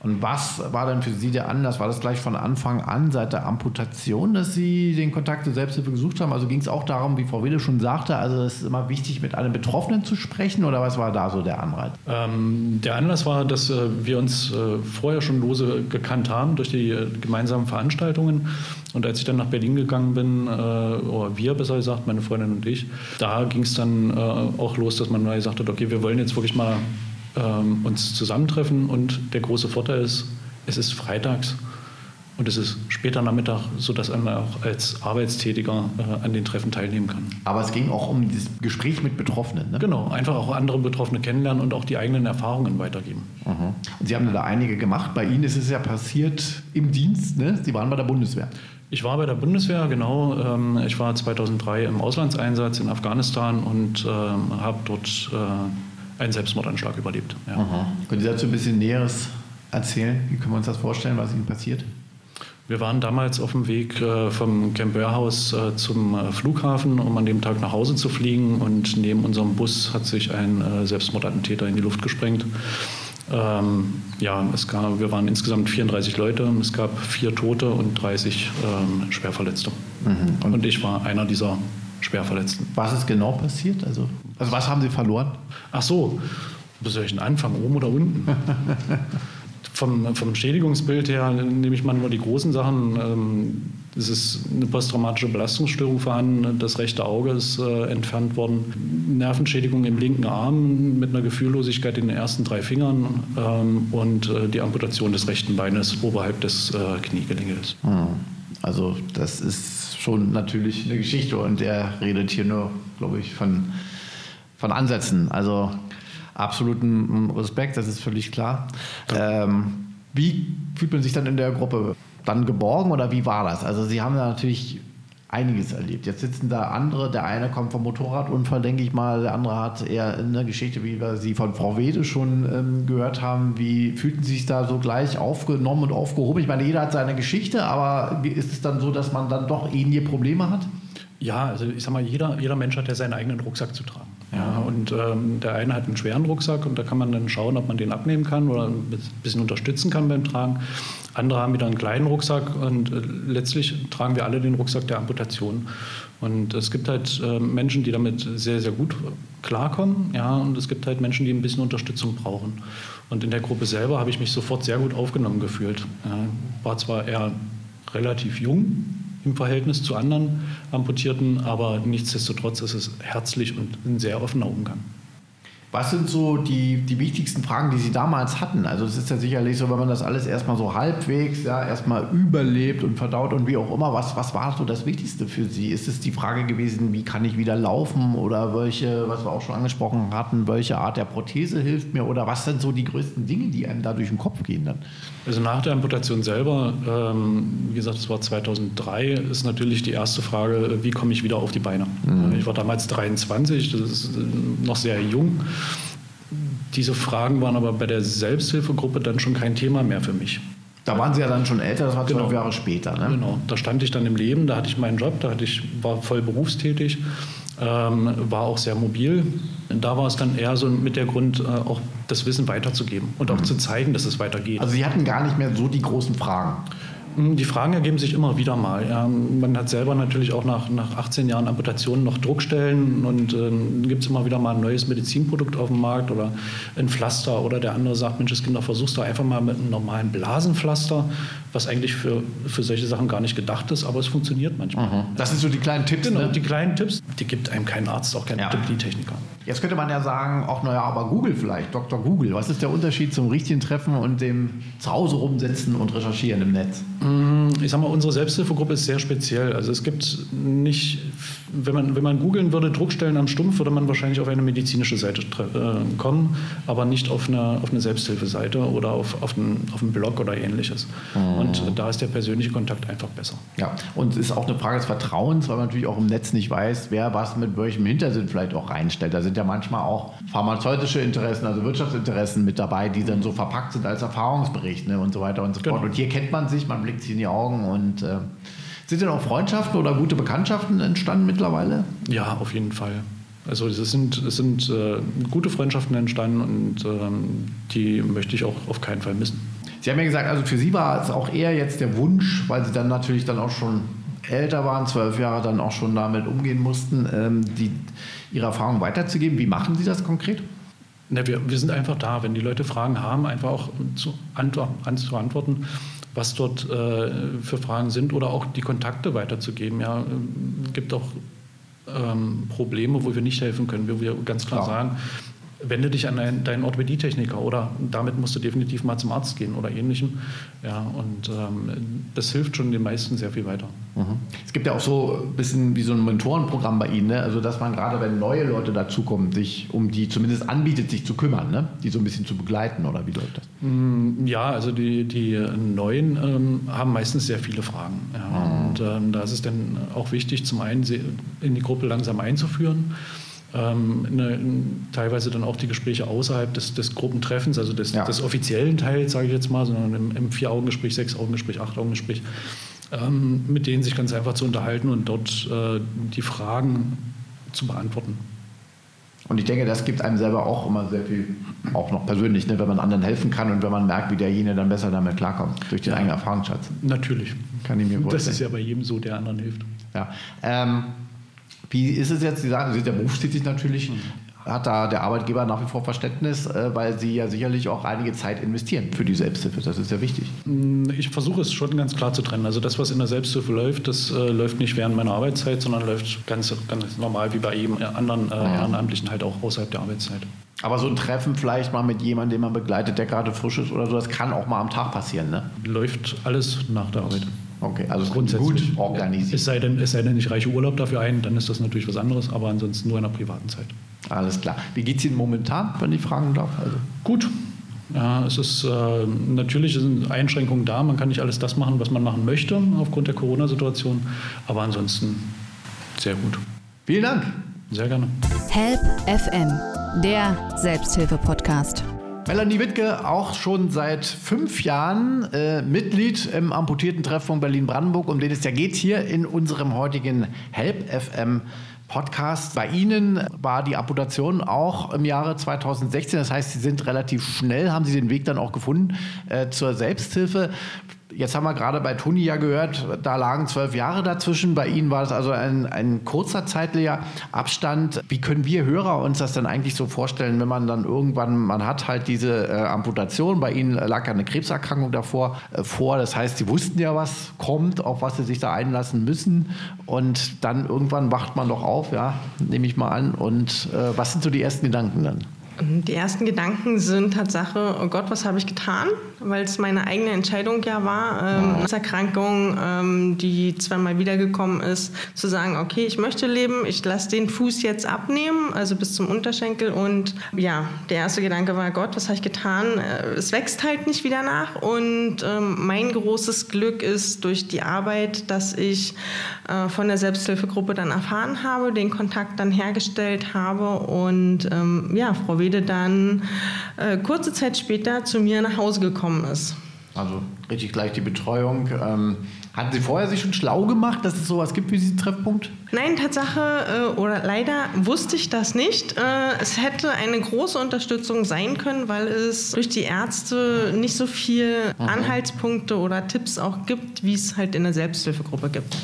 Und was war denn für Sie der Anlass? War das gleich von Anfang an, seit der Amputation, dass Sie den Kontakt zur Selbsthilfe gesucht haben? Also ging es auch darum, wie Frau Wille schon sagte, also es ist immer wichtig, mit einem Betroffenen zu sprechen oder was war da so der Anreiz? Ähm, der Anlass war, dass äh, wir uns äh, vorher schon lose gekannt haben durch die äh, gemeinsamen Veranstaltungen. Und als ich dann nach Berlin gegangen bin, äh, oder wir besser gesagt, meine Freundin und ich, da ging es dann äh, auch los, dass man gesagt hat, okay, wir wollen jetzt wirklich mal ähm, uns zusammentreffen. Und der große Vorteil ist, es ist freitags und es ist später Nachmittag, sodass man auch als Arbeitstätiger äh, an den Treffen teilnehmen kann. Aber es ging auch um das Gespräch mit Betroffenen. Ne? Genau, einfach auch andere Betroffene kennenlernen und auch die eigenen Erfahrungen weitergeben. Mhm. Und Sie haben da einige gemacht. Bei Ihnen ist es ja passiert im Dienst. Ne? Sie waren bei der Bundeswehr. Ich war bei der Bundeswehr, genau. Ähm, ich war 2003 im Auslandseinsatz in Afghanistan und ähm, habe dort äh, einen Selbstmordanschlag überlebt. Ja. Können Sie dazu ein bisschen Näheres erzählen? Wie können wir uns das vorstellen, was Ihnen passiert? Wir waren damals auf dem Weg äh, vom Camp Warehouse äh, zum äh, Flughafen, um an dem Tag nach Hause zu fliegen. Und neben unserem Bus hat sich ein Selbstmordattentäter in die Luft gesprengt. Ähm, ja, es gab, wir waren insgesamt 34 Leute. Es gab vier Tote und 30 ähm, Schwerverletzte. Mhm. Und, und ich war einer dieser Schwerverletzten. Was ist genau passiert? Also, also was haben Sie verloren? Ach so, wo soll ich denn anfangen, oben oder unten? vom, vom Schädigungsbild her nehme ich mal nur die großen Sachen. Ähm, es ist eine posttraumatische Belastungsstörung vorhanden, das rechte Auge ist äh, entfernt worden, Nervenschädigung im linken Arm mit einer Gefühllosigkeit in den ersten drei Fingern ähm, und äh, die Amputation des rechten Beines oberhalb des äh, Kniegelenges. Also das ist schon natürlich eine Geschichte und er redet hier nur, glaube ich, von, von Ansätzen. Also absoluten Respekt, das ist völlig klar. Ähm, wie fühlt man sich dann in der Gruppe? Dann geborgen oder wie war das? Also Sie haben ja natürlich einiges erlebt. Jetzt sitzen da andere, der eine kommt vom Motorradunfall, denke ich mal, der andere hat eher eine Geschichte, wie wir sie von Frau Wede schon ähm, gehört haben. Wie fühlten Sie sich da so gleich aufgenommen und aufgehoben? Ich meine, jeder hat seine Geschichte, aber ist es dann so, dass man dann doch ähnliche Probleme hat? Ja, also ich sag mal, jeder, jeder Mensch hat ja seinen eigenen Rucksack zu tragen. Ja, und ähm, der eine hat einen schweren Rucksack und da kann man dann schauen, ob man den abnehmen kann oder ein bisschen unterstützen kann beim Tragen. Andere haben wieder einen kleinen Rucksack und äh, letztlich tragen wir alle den Rucksack der Amputation. Und es gibt halt äh, Menschen, die damit sehr, sehr gut klarkommen, ja, und es gibt halt Menschen, die ein bisschen Unterstützung brauchen. Und in der Gruppe selber habe ich mich sofort sehr gut aufgenommen gefühlt. Ja, war zwar eher relativ jung, im Verhältnis zu anderen Amputierten, aber nichtsdestotrotz ist es herzlich und ein sehr offener Umgang. Was sind so die, die wichtigsten Fragen, die Sie damals hatten? Also es ist ja sicherlich so, wenn man das alles erstmal so halbwegs, ja, erstmal überlebt und verdaut und wie auch immer, was, was war so das Wichtigste für Sie? Ist es die Frage gewesen, wie kann ich wieder laufen oder welche, was wir auch schon angesprochen hatten, welche Art der Prothese hilft mir oder was sind so die größten Dinge, die einem da durch den Kopf gehen dann? Also nach der Amputation selber, ähm, wie gesagt, es war 2003, ist natürlich die erste Frage, wie komme ich wieder auf die Beine? Mhm. Ich war damals 23, das ist noch sehr jung. Diese Fragen waren aber bei der Selbsthilfegruppe dann schon kein Thema mehr für mich. Da waren Sie ja dann schon älter, das war zwölf genau. Jahre später. Ne? Genau, da stand ich dann im Leben, da hatte ich meinen Job, da hatte ich, war voll berufstätig, ähm, war auch sehr mobil. Da war es dann eher so mit der Grund, äh, auch das Wissen weiterzugeben und auch mhm. zu zeigen, dass es weitergeht. Also Sie hatten gar nicht mehr so die großen Fragen. Hm, die Fragen ergeben sich immer wieder mal. Man hat selber natürlich auch nach, nach 18 Jahren Amputationen noch Druckstellen und äh, gibt es immer wieder mal ein neues Medizinprodukt auf dem Markt oder ein Pflaster oder der andere sagt, Mensch, das Kinder, versuchst du einfach mal mit einem normalen Blasenpflaster, was eigentlich für, für solche Sachen gar nicht gedacht ist, aber es funktioniert manchmal. Mhm. Das sind so die kleinen Tipps. Genau, ne? die kleinen Tipps, die gibt einem kein Arzt, auch kein ja. Techniker. Jetzt könnte man ja sagen, auch naja, aber Google vielleicht, Dr. Google. Was ist der Unterschied zum richtigen Treffen und dem zu Hause rumsitzen und recherchieren im Netz? Mm, ich sag mal, unsere Selbsthilfegruppe ist sehr speziell. Also es gibt nicht, wenn man, wenn man googeln würde, Druckstellen am Stumpf, würde man wahrscheinlich auf eine medizinische Seite äh, kommen, aber nicht auf eine, auf eine Selbsthilfeseite oder auf, auf, einen, auf einen Blog oder ähnliches. Mhm. Und da ist der persönliche Kontakt einfach besser. Ja, und es ist auch eine Frage des Vertrauens, weil man natürlich auch im Netz nicht weiß, wer was mit welchem Hintersinn vielleicht auch reinstellt. Da sind ja manchmal auch pharmazeutische Interessen, also Wirtschaftsinteressen mit dabei, die dann so verpackt sind als Erfahrungsbericht ne, und so weiter und so fort. Genau. Und hier kennt man sich, man blickt sich in die Augen und äh, sind denn auch Freundschaften oder gute Bekanntschaften entstanden mittlerweile? Ja, auf jeden Fall. Also es sind, es sind äh, gute Freundschaften entstanden und ähm, die möchte ich auch auf keinen Fall missen. Sie haben ja gesagt, also für Sie war es auch eher jetzt der Wunsch, weil Sie dann natürlich dann auch schon älter waren, zwölf Jahre dann auch schon damit umgehen mussten, ähm, die, ihre Erfahrungen weiterzugeben. Wie machen Sie das konkret? Na, wir, wir sind einfach da, wenn die Leute Fragen haben, einfach auch zu, antworten, an, zu antworten, was dort äh, für Fragen sind oder auch die Kontakte weiterzugeben. Ja, es gibt auch ähm, Probleme, wo wir nicht helfen können, wo wir ganz klar, klar. sagen, wende dich an einen, deinen Orthopädietechniker oder damit musst du definitiv mal zum Arzt gehen oder ähnlichem. Ja, und ähm, das hilft schon den meisten sehr viel weiter. Mhm. Es gibt ja auch so ein bisschen wie so ein Mentorenprogramm bei Ihnen, ne? also dass man gerade, wenn neue Leute dazukommen, sich um die zumindest anbietet, sich zu kümmern, ne? die so ein bisschen zu begleiten oder wie läuft das? Mm, ja, also die, die Neuen ähm, haben meistens sehr viele Fragen. Ja. Mhm. Und ähm, da ist es dann auch wichtig, zum einen in die Gruppe langsam einzuführen ähm, eine, teilweise dann auch die Gespräche außerhalb des, des Gruppentreffens, also des, ja. des offiziellen Teils, sage ich jetzt mal, sondern im, im Vier-Augen-Gespräch, Sechs-Augen-Gespräch, Acht-Augen-Gespräch, ähm, mit denen sich ganz einfach zu unterhalten und dort äh, die Fragen zu beantworten. Und ich denke, das gibt einem selber auch immer sehr viel, auch noch persönlich, ne, wenn man anderen helfen kann und wenn man merkt, wie derjenige dann besser damit klarkommt, durch den ja. eigenen Erfahrungsschatz. Natürlich. Kann ich mir vorstellen. Das ist ja bei jedem so, der anderen hilft. Ja. Ähm, wie ist es jetzt? Sie sagen, Sie sind ja berufstätig natürlich. Mhm. Hat da der Arbeitgeber nach wie vor Verständnis, äh, weil Sie ja sicherlich auch einige Zeit investieren für die Selbsthilfe. Das ist ja wichtig. Mm, ich versuche es schon ganz klar zu trennen. Also das, was in der Selbsthilfe läuft, das äh, läuft nicht während meiner Arbeitszeit, sondern läuft ganz, ganz normal wie bei jedem anderen äh, Ehrenamtlichen halt auch außerhalb der Arbeitszeit. Aber so ein Treffen vielleicht mal mit jemandem, den man begleitet, der gerade frisch ist oder so, das kann auch mal am Tag passieren, ne? Läuft alles nach der Arbeit. Okay, also grundsätzlich gut organisiert. Es sei, denn, es sei denn, ich reiche Urlaub dafür ein, dann ist das natürlich was anderes, aber ansonsten nur in der privaten Zeit. Alles klar. Wie geht es Ihnen momentan, wenn ich fragen darf? Also gut. Ja, es ist äh, natürlich sind Einschränkungen da. Man kann nicht alles das machen, was man machen möchte aufgrund der Corona-Situation, aber ansonsten sehr gut. Vielen Dank. Sehr gerne. Help FM, der Selbsthilfe-Podcast. Melanie Wittke, auch schon seit fünf Jahren äh, Mitglied im amputierten Treffpunkt Berlin-Brandenburg, um den es ja geht hier in unserem heutigen Help FM Podcast. Bei Ihnen war die Amputation auch im Jahre 2016. Das heißt, Sie sind relativ schnell, haben Sie den Weg dann auch gefunden äh, zur Selbsthilfe. Jetzt haben wir gerade bei Toni ja gehört, da lagen zwölf Jahre dazwischen. Bei Ihnen war das also ein, ein kurzer zeitlicher Abstand. Wie können wir Hörer uns das denn eigentlich so vorstellen, wenn man dann irgendwann, man hat halt diese äh, Amputation, bei Ihnen lag ja eine Krebserkrankung davor äh, vor. Das heißt, Sie wussten ja, was kommt, auf was Sie sich da einlassen müssen. Und dann irgendwann wacht man doch auf, ja, nehme ich mal an. Und äh, was sind so die ersten Gedanken dann? Die ersten Gedanken sind Tatsache, oh Gott, was habe ich getan? Weil es meine eigene Entscheidung ja war, ähm. Erkrankung, ähm, die zweimal wiedergekommen ist, zu sagen, okay, ich möchte leben, ich lasse den Fuß jetzt abnehmen, also bis zum Unterschenkel. Und ja, der erste Gedanke war, Gott, was habe ich getan? Äh, es wächst halt nicht wieder nach. Und ähm, mein großes Glück ist durch die Arbeit, dass ich äh, von der Selbsthilfegruppe dann erfahren habe, den Kontakt dann hergestellt habe und ähm, ja, Frau Wede dann äh, kurze Zeit später zu mir nach Hause gekommen ist. Also richtig gleich die Betreuung. Ähm, hatten Sie vorher sich schon schlau gemacht, dass es sowas gibt wie diesen Treffpunkt? Nein, Tatsache äh, oder leider wusste ich das nicht. Äh, es hätte eine große Unterstützung sein können, weil es durch die Ärzte nicht so viele mhm. Anhaltspunkte oder Tipps auch gibt, wie es halt in der Selbsthilfegruppe gibt.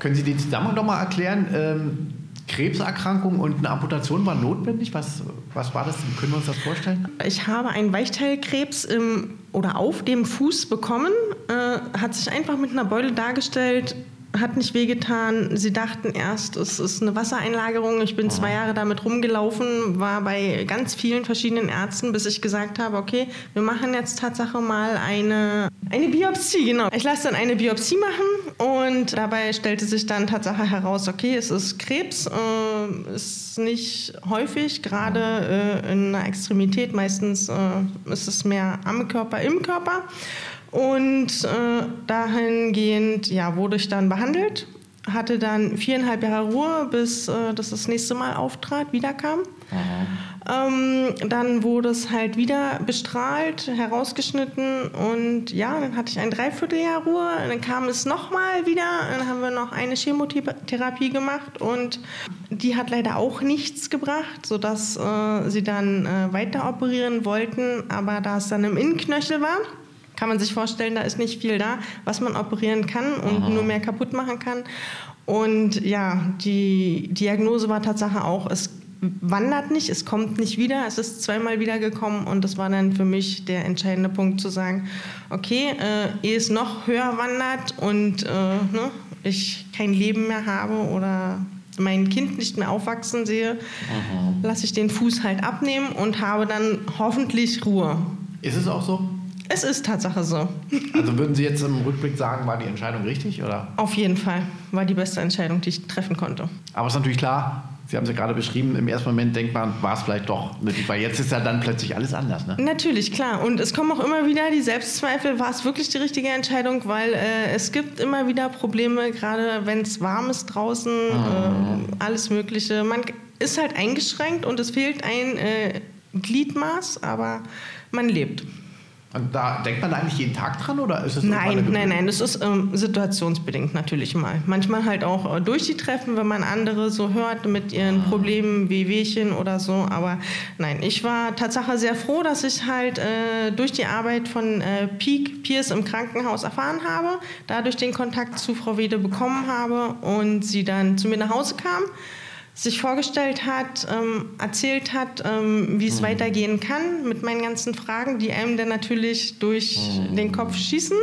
Können Sie den Zusammenhang noch mal erklären? Ähm, Krebserkrankung und eine Amputation war notwendig. Was, was war das? Können wir uns das vorstellen? Ich habe einen Weichteilkrebs im, oder auf dem Fuß bekommen. Äh, hat sich einfach mit einer Beule dargestellt hat nicht wehgetan. Sie dachten erst, es ist eine Wassereinlagerung. Ich bin zwei Jahre damit rumgelaufen, war bei ganz vielen verschiedenen Ärzten, bis ich gesagt habe, okay, wir machen jetzt Tatsache mal eine, eine Biopsie. Genau. Ich lasse dann eine Biopsie machen und dabei stellte sich dann Tatsache heraus, okay, es ist Krebs, äh, ist nicht häufig, gerade äh, in einer Extremität. Meistens äh, ist es mehr am Körper, im Körper. Und äh, dahingehend ja, wurde ich dann behandelt, hatte dann viereinhalb Jahre Ruhe, bis äh, das das nächste Mal auftrat, wiederkam. Ähm, dann wurde es halt wieder bestrahlt, herausgeschnitten und ja, dann hatte ich ein Dreivierteljahr Ruhe. Dann kam es nochmal wieder, dann haben wir noch eine Chemotherapie gemacht und die hat leider auch nichts gebracht, sodass äh, sie dann äh, weiter operieren wollten, aber da es dann im Innenknöchel war, kann man sich vorstellen, da ist nicht viel da, was man operieren kann und Aha. nur mehr kaputt machen kann. Und ja, die Diagnose war Tatsache auch, es wandert nicht, es kommt nicht wieder, es ist zweimal wiedergekommen und das war dann für mich der entscheidende Punkt zu sagen, okay, äh, ehe es noch höher wandert und äh, ne, ich kein Leben mehr habe oder mein Kind nicht mehr aufwachsen sehe, lasse ich den Fuß halt abnehmen und habe dann hoffentlich Ruhe. Ist es auch so? Es ist Tatsache so. Also würden Sie jetzt im Rückblick sagen, war die Entscheidung richtig? Oder? Auf jeden Fall war die beste Entscheidung, die ich treffen konnte. Aber es ist natürlich klar, Sie haben es ja gerade beschrieben, im ersten Moment denkt man, war es vielleicht doch nötig, weil jetzt ist ja dann plötzlich alles anders. Ne? Natürlich, klar. Und es kommen auch immer wieder die Selbstzweifel, war es wirklich die richtige Entscheidung, weil äh, es gibt immer wieder Probleme, gerade wenn es warm ist draußen, mhm. äh, alles Mögliche. Man ist halt eingeschränkt und es fehlt ein äh, Gliedmaß, aber man lebt. Da denkt man eigentlich jeden Tag dran oder ist es Nein, nein, nein, das ist ähm, situationsbedingt natürlich mal. Manchmal halt auch äh, durch die Treffen, wenn man andere so hört mit ihren ah. Problemen wie Wehchen oder so. Aber nein, ich war Tatsache sehr froh, dass ich halt äh, durch die Arbeit von äh, Peak Pierce im Krankenhaus erfahren habe, dadurch den Kontakt zu Frau Wede bekommen habe und sie dann zu mir nach Hause kam sich vorgestellt hat, ähm, erzählt hat, ähm, wie es mhm. weitergehen kann mit meinen ganzen Fragen, die einem dann natürlich durch mhm. den Kopf schießen.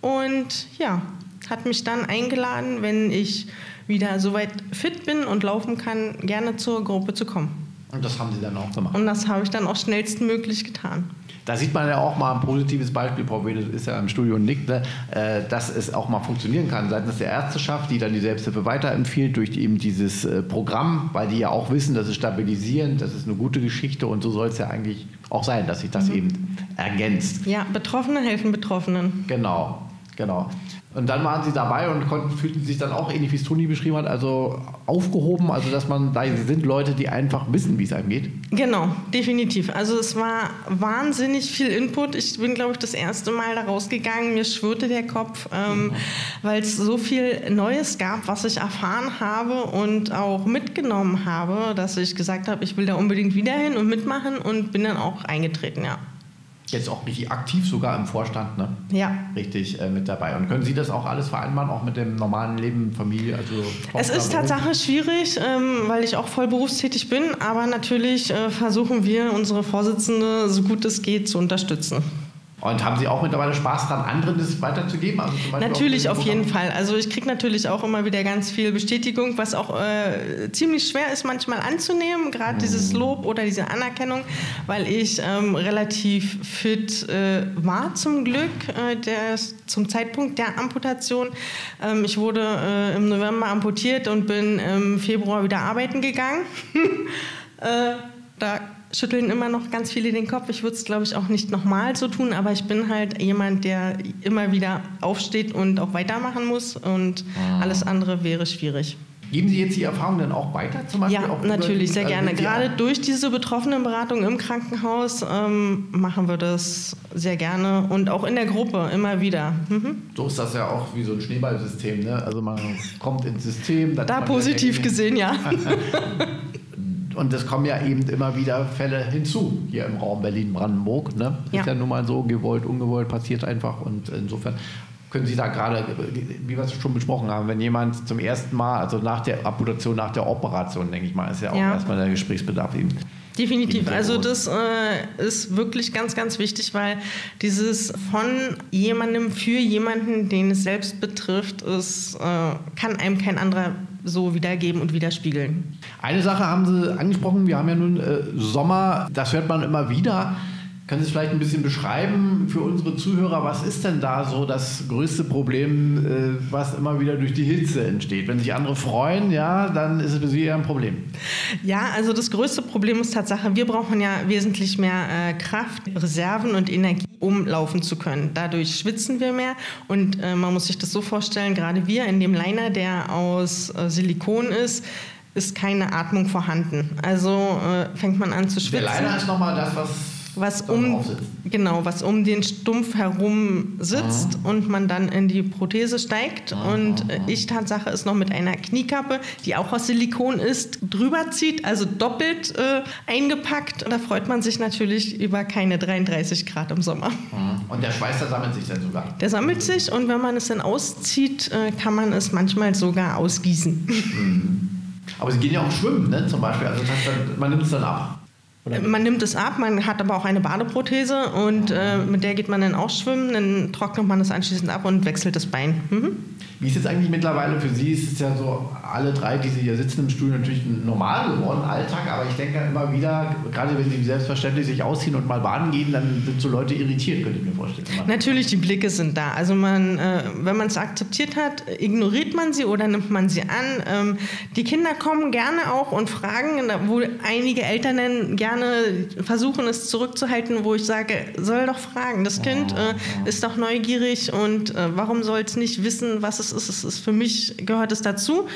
Und ja, hat mich dann eingeladen, wenn ich wieder soweit fit bin und laufen kann, gerne zur Gruppe zu kommen. Und das haben Sie dann auch gemacht? Und das habe ich dann auch schnellstmöglich getan. Da sieht man ja auch mal ein positives Beispiel, Frau Wede ist ja im Studio und nickt, ne, äh, dass es auch mal funktionieren kann seitens der Ärzteschaft, die dann die Selbsthilfe weiterempfiehlt durch eben dieses äh, Programm, weil die ja auch wissen, das ist stabilisierend, das ist eine gute Geschichte und so soll es ja eigentlich auch sein, dass sich das mhm. eben ergänzt. Ja, Betroffene helfen Betroffenen. Genau, genau. Und dann waren sie dabei und konnten, fühlten sich dann auch ähnlich wie es Toni beschrieben hat, also aufgehoben, also dass man da sind Leute, die einfach wissen, wie es einem geht. Genau, definitiv. Also es war wahnsinnig viel Input. Ich bin, glaube ich, das erste Mal da rausgegangen. Mir schwirrte der Kopf, ähm, weil es so viel Neues gab, was ich erfahren habe und auch mitgenommen habe, dass ich gesagt habe, ich will da unbedingt wieder hin und mitmachen und bin dann auch eingetreten, ja jetzt auch richtig aktiv sogar im Vorstand, ne? Ja. Richtig äh, mit dabei. Und können Sie das auch alles vereinbaren, auch mit dem normalen Leben, Familie? Also es ist Tatsache schwierig, ähm, weil ich auch voll berufstätig bin, aber natürlich äh, versuchen wir, unsere Vorsitzende, so gut es geht, zu unterstützen. Und haben Sie auch mittlerweile Spaß daran, anderen das weiterzugeben? Also natürlich, auf jeden Fall. Also ich kriege natürlich auch immer wieder ganz viel Bestätigung, was auch äh, ziemlich schwer ist manchmal anzunehmen, gerade mhm. dieses Lob oder diese Anerkennung, weil ich ähm, relativ fit äh, war zum Glück äh, der, zum Zeitpunkt der Amputation. Ähm, ich wurde äh, im November amputiert und bin im Februar wieder arbeiten gegangen. Äh, da schütteln immer noch ganz viele den Kopf. Ich würde es, glaube ich, auch nicht nochmal so tun, aber ich bin halt jemand, der immer wieder aufsteht und auch weitermachen muss und ah. alles andere wäre schwierig. Geben Sie jetzt die Erfahrung dann auch weiter zum Beispiel? Ja, natürlich, sehr gerne. Gerade durch diese Betroffenenberatung im Krankenhaus ähm, machen wir das sehr gerne und auch in der Gruppe immer wieder. Mhm. So ist das ja auch wie so ein Schneeballsystem. Ne? Also man kommt ins System. da positiv gesehen, ja. und es kommen ja eben immer wieder Fälle hinzu hier im Raum Berlin-Brandenburg. Ne? Ja. Ist ja nun mal so, gewollt, ungewollt, passiert einfach. Und insofern können Sie da gerade, wie wir es schon besprochen haben, wenn jemand zum ersten Mal, also nach der Amputation, nach der Operation, denke ich mal, ist ja auch ja. erstmal der Gesprächsbedarf eben. Definitiv. Also das äh, ist wirklich ganz, ganz wichtig, weil dieses von jemandem für jemanden, den es selbst betrifft, ist, äh, kann einem kein anderer so wiedergeben und widerspiegeln. Eine Sache haben Sie angesprochen, wir haben ja nun äh, Sommer, das hört man immer wieder. Sie es vielleicht ein bisschen beschreiben für unsere Zuhörer? Was ist denn da so das größte Problem, äh, was immer wieder durch die Hitze entsteht? Wenn sich andere freuen, ja, dann ist es für Sie eher ein Problem. Ja, also das größte Problem ist Tatsache, wir brauchen ja wesentlich mehr äh, Kraft, Reserven und Energie, um laufen zu können. Dadurch schwitzen wir mehr und äh, man muss sich das so vorstellen, gerade wir in dem Liner, der aus Silikon ist, ist keine Atmung vorhanden. Also äh, fängt man an zu schwitzen. Der Liner ist nochmal das, was was um, genau, was um den Stumpf herum sitzt ah. und man dann in die Prothese steigt. Ah. Und ich Tatsache ist noch mit einer Kniekappe, die auch aus Silikon ist, drüber zieht, also doppelt äh, eingepackt. Da freut man sich natürlich über keine 33 Grad im Sommer. Ah. Und der Schweiß, der sammelt sich dann sogar? Der sammelt sich und wenn man es dann auszieht, äh, kann man es manchmal sogar ausgießen. Mhm. Aber Sie gehen ja auch schwimmen, ne? zum Beispiel. Also das heißt, man nimmt es dann ab. Oder? Man nimmt es ab, man hat aber auch eine Badeprothese und äh, mit der geht man dann auch schwimmen, dann trocknet man es anschließend ab und wechselt das Bein. Mhm. Wie ist es eigentlich mittlerweile für Sie? Ist es ja so, alle drei, die Sie hier sitzen im Stuhl, natürlich normal geworden, Alltag, aber ich denke immer wieder, gerade wenn Sie selbstverständlich sich ausziehen und mal baden gehen, dann sind so Leute irritiert, könnte ich mir vorstellen. Natürlich, die Blicke sind da. Also man, äh, wenn man es akzeptiert hat, ignoriert man sie oder nimmt man sie an. Ähm, die Kinder kommen gerne auch und fragen, wo einige Eltern dann gerne versuchen, es zurückzuhalten, wo ich sage, soll doch fragen. Das Kind äh, ist doch neugierig und äh, warum soll es nicht wissen, was es ist, es ist für mich gehört es dazu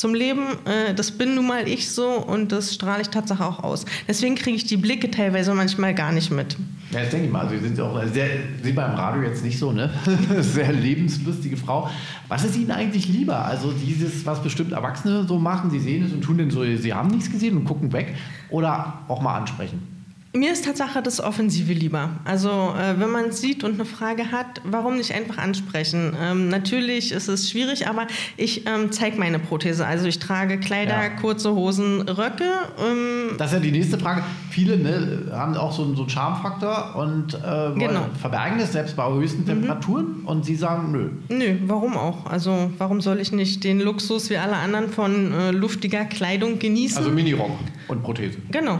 zum Leben. Äh, das bin nun mal ich so und das strahle ich tatsächlich auch aus. Deswegen kriege ich die Blicke teilweise manchmal gar nicht mit. Ja, das denke ich mal. Also, Sie sind auch sehr, Sie beim Radio jetzt nicht so, ne? sehr lebenslustige Frau. Was ist Ihnen eigentlich lieber? Also dieses, was bestimmt Erwachsene so machen, sie sehen es und tun denn so, sie haben nichts gesehen und gucken weg oder auch mal ansprechen? Mir ist Tatsache das Offensive lieber. Also äh, wenn man sieht und eine Frage hat, warum nicht einfach ansprechen? Ähm, natürlich ist es schwierig, aber ich ähm, zeige meine Prothese. Also ich trage Kleider, ja. kurze Hosen, Röcke. Ähm das ist ja die nächste Frage. Viele ne, haben auch so, so einen Charmfaktor und äh, genau. verbergen es selbst bei höchsten mhm. Temperaturen mhm. und Sie sagen nö. Nö, warum auch? Also warum soll ich nicht den Luxus wie alle anderen von äh, luftiger Kleidung genießen? Also Minirock und Prothese. Genau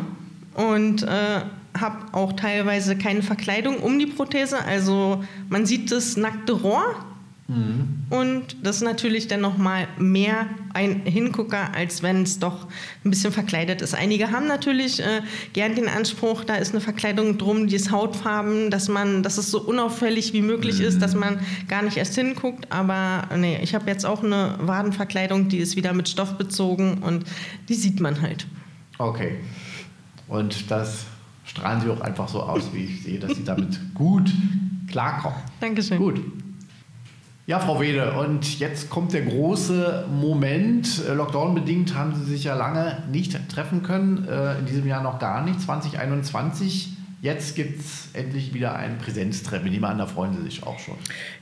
und äh, habe auch teilweise keine Verkleidung um die Prothese. Also man sieht das nackte Rohr. Mhm. Und das ist natürlich dann nochmal mehr ein Hingucker, als wenn es doch ein bisschen verkleidet ist. Einige haben natürlich äh, gern den Anspruch, da ist eine Verkleidung drum, die ist hautfarben, dass man, dass es so unauffällig wie möglich mhm. ist, dass man gar nicht erst hinguckt. Aber nee, ich habe jetzt auch eine Wadenverkleidung, die ist wieder mit Stoff bezogen und die sieht man halt. Okay. Und das strahlen Sie auch einfach so aus, wie ich sehe, dass Sie damit gut klarkommen. Dankeschön. Gut. Ja, Frau Wede, und jetzt kommt der große Moment. Äh, Lockdown-bedingt haben Sie sich ja lange nicht treffen können, äh, in diesem Jahr noch gar nicht. 2021 Jetzt gibt es endlich wieder ein Präsenztreffen. Ich nehme an, da freuen Sie sich auch schon.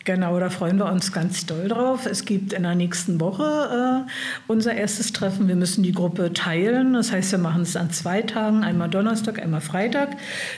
Genau, da freuen wir uns ganz doll drauf. Es gibt in der nächsten Woche äh, unser erstes Treffen. Wir müssen die Gruppe teilen. Das heißt, wir machen es an zwei Tagen, einmal Donnerstag, einmal Freitag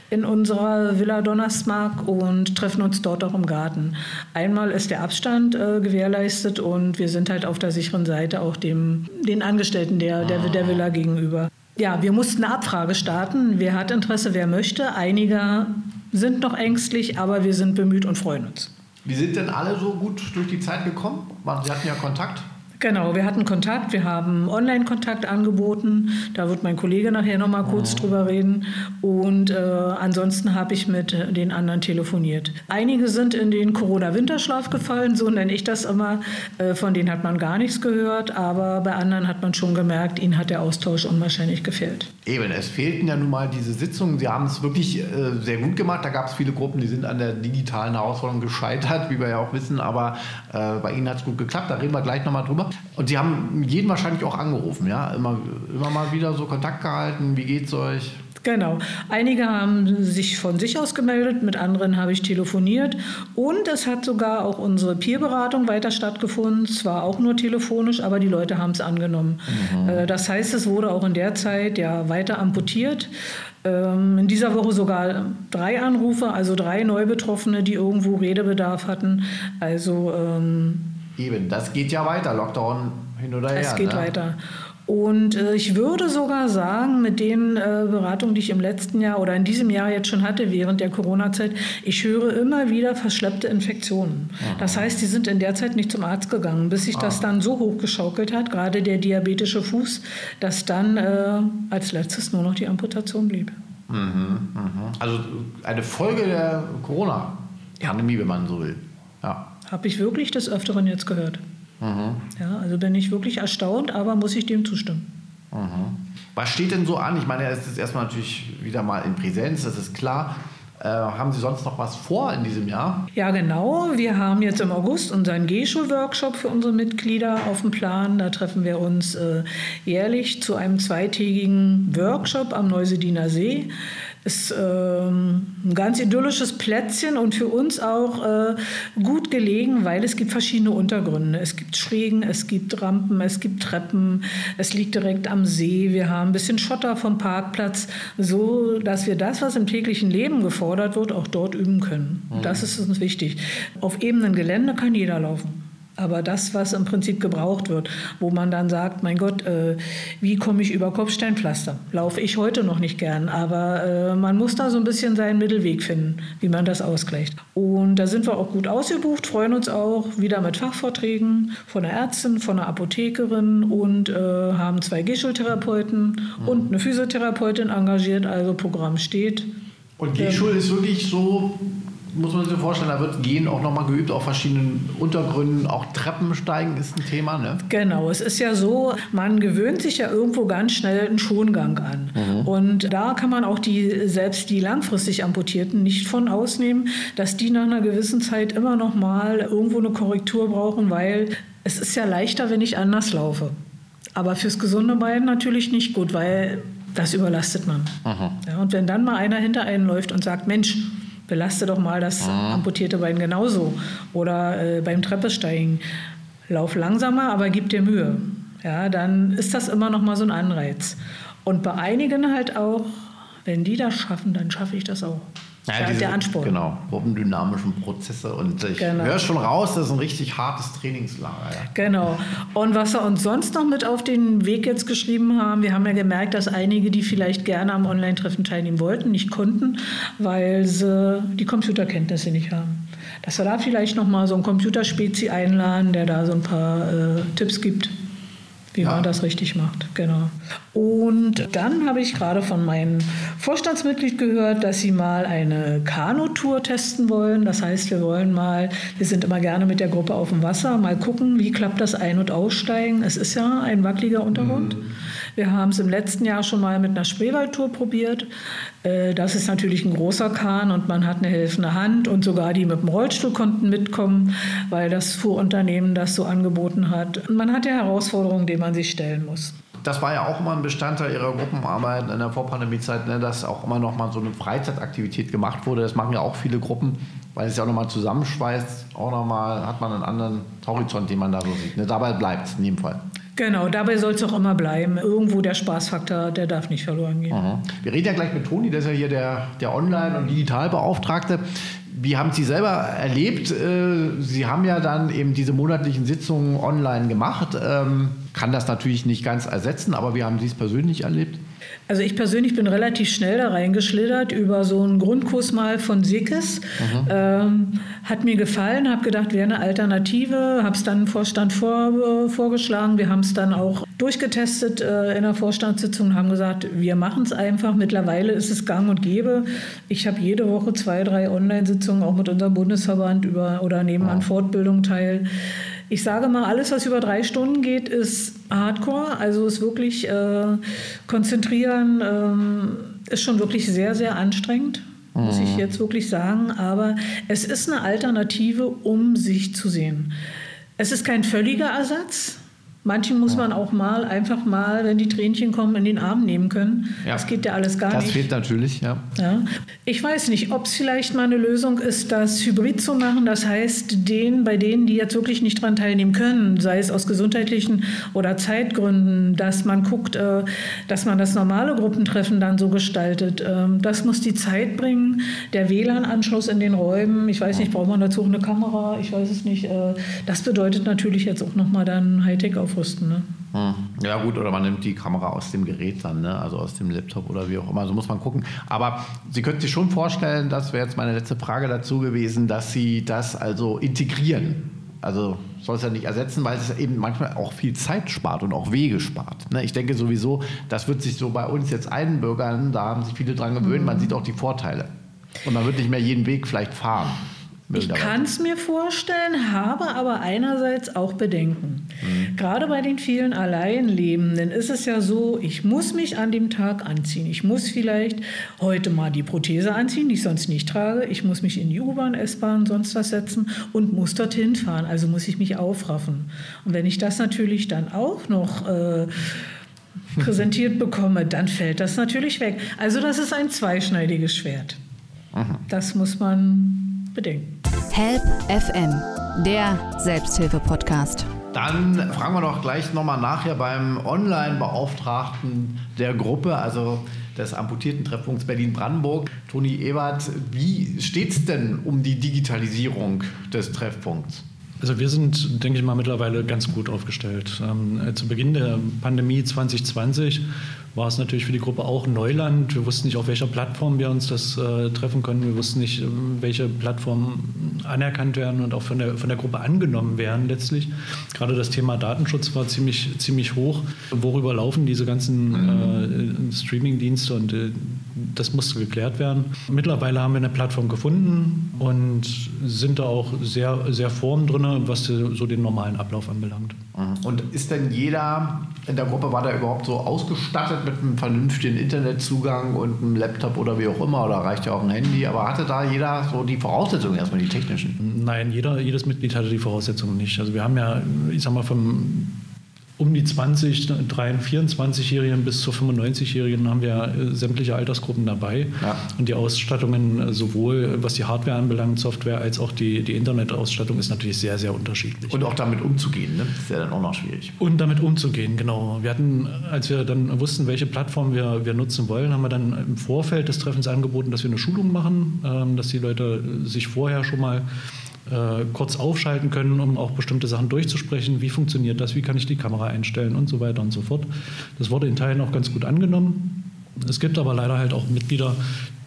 in unserer Villa Donnersmark und treffen uns dort auch im Garten. Einmal ist der Abstand äh, gewährleistet und wir sind halt auf der sicheren Seite auch dem, den Angestellten der, der, der Villa gegenüber. Ja, wir mussten eine Abfrage starten. Wer hat Interesse, wer möchte? Einige sind noch ängstlich, aber wir sind bemüht und freuen uns. Wie sind denn alle so gut durch die Zeit gekommen? Sie hatten ja Kontakt. Genau, wir hatten Kontakt, wir haben Online-Kontakt angeboten. Da wird mein Kollege nachher noch mal kurz mhm. drüber reden. Und äh, ansonsten habe ich mit den anderen telefoniert. Einige sind in den Corona-Winterschlaf gefallen, so nenne ich das immer. Äh, von denen hat man gar nichts gehört, aber bei anderen hat man schon gemerkt, ihnen hat der Austausch unwahrscheinlich gefehlt. Eben, es fehlten ja nun mal diese Sitzungen. Sie haben es wirklich äh, sehr gut gemacht. Da gab es viele Gruppen, die sind an der digitalen Herausforderung gescheitert, wie wir ja auch wissen. Aber äh, bei Ihnen hat es gut geklappt. Da reden wir gleich noch mal drüber. Und Sie haben jeden wahrscheinlich auch angerufen, ja? Immer, immer mal wieder so Kontakt gehalten. Wie geht's euch? Genau. Einige haben sich von sich aus gemeldet, mit anderen habe ich telefoniert. Und es hat sogar auch unsere Peerberatung weiter stattgefunden. Zwar auch nur telefonisch, aber die Leute haben es angenommen. Mhm. Äh, das heißt, es wurde auch in der Zeit ja weiter amputiert. Ähm, in dieser Woche sogar drei Anrufe, also drei Neubetroffene, die irgendwo Redebedarf hatten. Also ähm, Eben, das geht ja weiter, Lockdown hin oder her. Es geht ne? weiter. Und äh, ich würde sogar sagen, mit den äh, Beratungen, die ich im letzten Jahr oder in diesem Jahr jetzt schon hatte, während der Corona-Zeit, ich höre immer wieder verschleppte Infektionen. Aha. Das heißt, die sind in der Zeit nicht zum Arzt gegangen, bis sich Aha. das ah. dann so hochgeschaukelt hat, gerade der diabetische Fuß, dass dann äh, als letztes nur noch die Amputation blieb. Mhm, mh. Also eine Folge der Corona-Pandemie, wenn man so will. Ja. Habe ich wirklich des Öfteren jetzt gehört. Mhm. Ja, also bin ich wirklich erstaunt, aber muss ich dem zustimmen. Mhm. Was steht denn so an? Ich meine, es ist erstmal natürlich wieder mal in Präsenz, das ist klar. Äh, haben Sie sonst noch was vor in diesem Jahr? Ja, genau. Wir haben jetzt im August unseren G-Schul-Workshop für unsere Mitglieder auf dem Plan. Da treffen wir uns äh, jährlich zu einem zweitägigen Workshop am Neusediner See ist ähm, ein ganz idyllisches Plätzchen und für uns auch äh, gut gelegen, weil es gibt verschiedene Untergründe. Es gibt Schrägen, es gibt Rampen, es gibt Treppen, es liegt direkt am See. Wir haben ein bisschen Schotter vom Parkplatz, so dass wir das, was im täglichen Leben gefordert wird, auch dort üben können. Mhm. Das ist uns wichtig. Auf ebenen Gelände kann jeder laufen. Aber das, was im Prinzip gebraucht wird, wo man dann sagt, mein Gott, äh, wie komme ich über Kopfsteinpflaster? Laufe ich heute noch nicht gern, aber äh, man muss da so ein bisschen seinen Mittelweg finden, wie man das ausgleicht. Und da sind wir auch gut ausgebucht, freuen uns auch wieder mit Fachvorträgen von einer Ärztin, von einer Apothekerin und äh, haben zwei Gischeltherapeuten mhm. und eine Physiotherapeutin engagiert, also Programm steht. Und Gischul ähm, ist wirklich so muss man sich vorstellen, da wird Gehen auch nochmal geübt auf verschiedenen Untergründen. Auch Treppensteigen ist ein Thema, ne? Genau, es ist ja so, man gewöhnt sich ja irgendwo ganz schnell einen Schongang an. Mhm. Und da kann man auch die, selbst die langfristig Amputierten nicht von ausnehmen, dass die nach einer gewissen Zeit immer noch mal irgendwo eine Korrektur brauchen, weil es ist ja leichter, wenn ich anders laufe. Aber fürs gesunde Bein natürlich nicht gut, weil das überlastet man. Mhm. Ja, und wenn dann mal einer hinter einen läuft und sagt, Mensch, belaste doch mal das ah. amputierte Bein genauso. Oder äh, beim Treppesteigen, lauf langsamer, aber gib dir Mühe. Ja, dann ist das immer noch mal so ein Anreiz. Und bei einigen halt auch, wenn die das schaffen, dann schaffe ich das auch. Ja, diese, der Ansporn. Genau, gruppendynamischen Prozesse. Und ich genau. höre schon raus, das ist ein richtig hartes Trainingslager. Ja. Genau. Und was wir uns sonst noch mit auf den Weg jetzt geschrieben haben, wir haben ja gemerkt, dass einige, die vielleicht gerne am Online-Treffen teilnehmen wollten, nicht konnten, weil sie die Computerkenntnisse nicht haben. Dass wir da vielleicht noch mal so einen Computerspezi einladen, der da so ein paar äh, Tipps gibt wie ja. man das richtig macht. Genau. Und dann habe ich gerade von meinem Vorstandsmitglied gehört, dass sie mal eine Kanutour testen wollen. Das heißt, wir wollen mal, wir sind immer gerne mit der Gruppe auf dem Wasser, mal gucken, wie klappt das Ein- und Aussteigen. Es ist ja ein wackeliger Untergrund. Mhm. Wir haben es im letzten Jahr schon mal mit einer Spreewaldtour probiert. Äh, das ist natürlich ein großer Kahn und man hat eine helfende Hand und sogar die mit dem Rollstuhl konnten mitkommen, weil das Fuhrunternehmen das so angeboten hat. Man hat ja Herausforderungen, denen man sich stellen muss. Das war ja auch immer ein Bestandteil ihrer Gruppenarbeit in der Vorpandemiezeit, ne, dass auch immer noch mal so eine Freizeitaktivität gemacht wurde. Das machen ja auch viele Gruppen, weil es ja auch noch mal zusammenschweißt. Auch noch mal hat man einen anderen Horizont, den man da so sieht. Ne, dabei bleibt es in jedem Fall. Genau, dabei soll es auch immer bleiben. Irgendwo der Spaßfaktor, der darf nicht verloren gehen. Mhm. Wir reden ja gleich mit Toni, der ist ja hier der, der Online- und Digitalbeauftragte. Wie haben Sie selber erlebt? Äh, Sie haben ja dann eben diese monatlichen Sitzungen online gemacht. Ähm, kann das natürlich nicht ganz ersetzen, aber wie haben Sie es persönlich erlebt? Also ich persönlich bin relativ schnell da reingeschlittert über so einen Grundkurs mal von Sickes. Mhm. Ähm, hat mir gefallen, habe gedacht, wäre eine Alternative, habe es dann im Vorstand vor, äh, vorgeschlagen. Wir haben es dann auch durchgetestet äh, in der Vorstandssitzung und haben gesagt, wir machen es einfach. Mittlerweile ist es gang und gäbe. Ich habe jede Woche zwei, drei Online-Sitzungen auch mit unserem Bundesverband über oder nehmen an Fortbildung teil. Ich sage mal, alles, was über drei Stunden geht, ist Hardcore. Also ist wirklich äh, konzentrieren, äh, ist schon wirklich sehr, sehr anstrengend, mhm. muss ich mhm. jetzt wirklich sagen. Aber es ist eine Alternative, um sich zu sehen. Es ist kein völliger Ersatz. Manchen muss man auch mal einfach mal, wenn die Tränchen kommen, in den Arm nehmen können. Ja. Das geht ja alles gar das nicht. Das fehlt natürlich, ja. ja. Ich weiß nicht, ob es vielleicht mal eine Lösung ist, das Hybrid zu machen. Das heißt, den, bei denen, die jetzt wirklich nicht daran teilnehmen können, sei es aus gesundheitlichen oder Zeitgründen, dass man guckt, äh, dass man das normale Gruppentreffen dann so gestaltet. Ähm, das muss die Zeit bringen. Der WLAN-Anschluss in den Räumen, ich weiß nicht, braucht man dazu auch eine Kamera? Ich weiß es nicht. Äh, das bedeutet natürlich jetzt auch nochmal dann Hightech auf aufrüsten. Ne? Hm. Ja gut, oder man nimmt die Kamera aus dem Gerät dann, ne? also aus dem Laptop oder wie auch immer. So muss man gucken. Aber Sie könnten sich schon vorstellen, das wäre jetzt meine letzte Frage dazu gewesen, dass Sie das also integrieren. Also soll es ja nicht ersetzen, weil es eben manchmal auch viel Zeit spart und auch Wege spart. Ne? Ich denke sowieso, das wird sich so bei uns jetzt einbürgern, da haben sich viele dran gewöhnt, mhm. man sieht auch die Vorteile. Und man wird nicht mehr jeden Weg vielleicht fahren. Ich kann es mir vorstellen, habe aber einerseits auch Bedenken. Mhm. Gerade bei den vielen Alleinlebenden ist es ja so, ich muss mich an dem Tag anziehen. Ich muss vielleicht heute mal die Prothese anziehen, die ich sonst nicht trage. Ich muss mich in die U-Bahn, S-Bahn, sonst was setzen und muss dorthin fahren. Also muss ich mich aufraffen. Und wenn ich das natürlich dann auch noch... Äh, präsentiert bekomme, dann fällt das natürlich weg. Also das ist ein zweischneidiges Schwert. Aha. Das muss man bedenken. Help FM, der Selbsthilfe-Podcast. Dann fragen wir doch gleich nochmal nachher beim Online-Beauftragten der Gruppe, also des amputierten Treffpunkts Berlin-Brandenburg, Toni Ebert. Wie steht es denn um die Digitalisierung des Treffpunkts? Also wir sind, denke ich mal, mittlerweile ganz gut aufgestellt. Ähm, zu Beginn der Pandemie 2020 war es natürlich für die Gruppe auch Neuland. Wir wussten nicht, auf welcher Plattform wir uns das äh, treffen können. Wir wussten nicht, ähm, welche Plattformen anerkannt werden und auch von der, von der Gruppe angenommen werden letztlich. Gerade das Thema Datenschutz war ziemlich, ziemlich hoch. Worüber laufen diese ganzen äh, Streaming-Dienste und äh, das musste geklärt werden. Mittlerweile haben wir eine Plattform gefunden und sind da auch sehr, sehr vorn drin, was so den normalen Ablauf anbelangt. Mhm. Und ist denn jeder in der Gruppe, war da überhaupt so ausgestattet mit einem vernünftigen Internetzugang und einem Laptop oder wie auch immer? Oder reicht ja auch ein Handy? Aber hatte da jeder so die Voraussetzungen, erstmal die technischen? Nein, jeder, jedes Mitglied hatte die Voraussetzungen nicht. Also wir haben ja, ich sag mal, vom um die 20, 24-Jährigen bis zu 95-Jährigen haben wir äh, sämtliche Altersgruppen dabei. Ja. Und die Ausstattungen, äh, sowohl was die Hardware anbelangt, Software, als auch die, die Internetausstattung, ist natürlich sehr, sehr unterschiedlich. Und auch damit umzugehen, ne? das ist ja dann auch noch schwierig. Und damit umzugehen, genau. Wir hatten, als wir dann wussten, welche Plattform wir, wir nutzen wollen, haben wir dann im Vorfeld des Treffens angeboten, dass wir eine Schulung machen, ähm, dass die Leute sich vorher schon mal äh, kurz aufschalten können, um auch bestimmte Sachen durchzusprechen. Wie funktioniert das? Wie kann ich die Kamera einstellen und so weiter und so fort. Das wurde in Teilen auch ganz gut angenommen. Es gibt aber leider halt auch Mitglieder,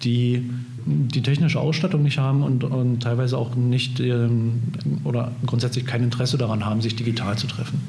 die die technische Ausstattung nicht haben und, und teilweise auch nicht ähm, oder grundsätzlich kein Interesse daran haben, sich digital zu treffen.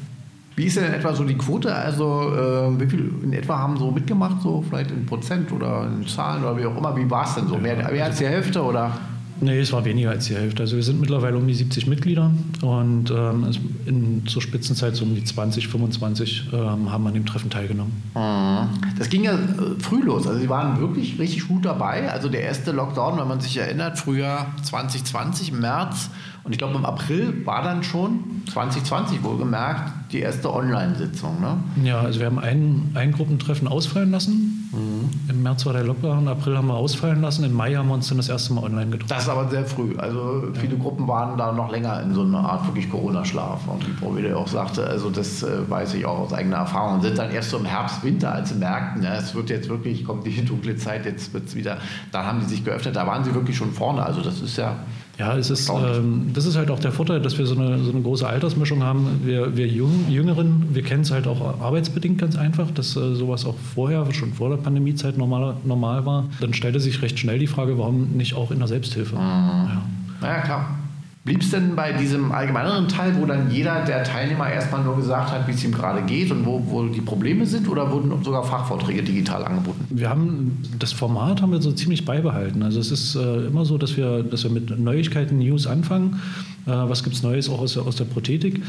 Wie ist denn etwa so die Quote? Also äh, wie viel in etwa haben so mitgemacht, so vielleicht in Prozent oder in Zahlen oder wie auch immer? Wie war es denn so? Mehr, mehr als die Hälfte oder? Nee, es war weniger als die Hälfte. Also wir sind mittlerweile um die 70 Mitglieder und ähm, in, zur Spitzenzeit so um die 20, 25 ähm, haben an dem Treffen teilgenommen. Mhm. Das ging ja äh, früh los. Also Sie waren wirklich richtig gut dabei. Also der erste Lockdown, wenn man sich erinnert, Frühjahr 2020, im März und ich glaube im April war dann schon 2020 wohlgemerkt die erste Online-Sitzung. Ne? Ja, also wir haben ein, ein Gruppentreffen ausfallen lassen. Mhm. Im März war der Lockdown, im April haben wir ausfallen lassen, im Mai haben wir uns dann das erste Mal online getroffen. Das ist aber sehr früh. Also viele ja. Gruppen waren da noch länger in so einer Art wirklich Corona-Schlaf. Und wie Frau Wede auch sagte, also das äh, weiß ich auch aus eigener Erfahrung. Und sind dann erst so im Herbst, Winter, als sie merkten, ja, es wird jetzt wirklich, kommt die dunkle Zeit, jetzt wird es wieder, dann haben die sich geöffnet. Da waren sie wirklich schon vorne. Also das ist ja Ja, es ist, ähm, das ist halt auch der Vorteil, dass wir so eine, so eine große Altersmischung haben. Wir, wir Jung, Jüngeren, wir kennen es halt auch arbeitsbedingt ganz einfach, dass äh, sowas auch vorher, schon vor der Pandemiezeit normal, normal war. Dann stellte sich recht schnell die Frage, warum nicht auch in der Selbsthilfe? Mhm. Ja. ja, klar. Blieb es denn bei diesem allgemeineren Teil, wo dann jeder der Teilnehmer erstmal nur gesagt hat, wie es ihm gerade geht und wo, wo die Probleme sind, oder wurden sogar Fachvorträge digital angeboten? Wir haben das Format haben wir so ziemlich beibehalten. Also es ist äh, immer so, dass wir, dass wir mit Neuigkeiten, News anfangen. Äh, was gibt es Neues auch aus der, aus der Prothetik?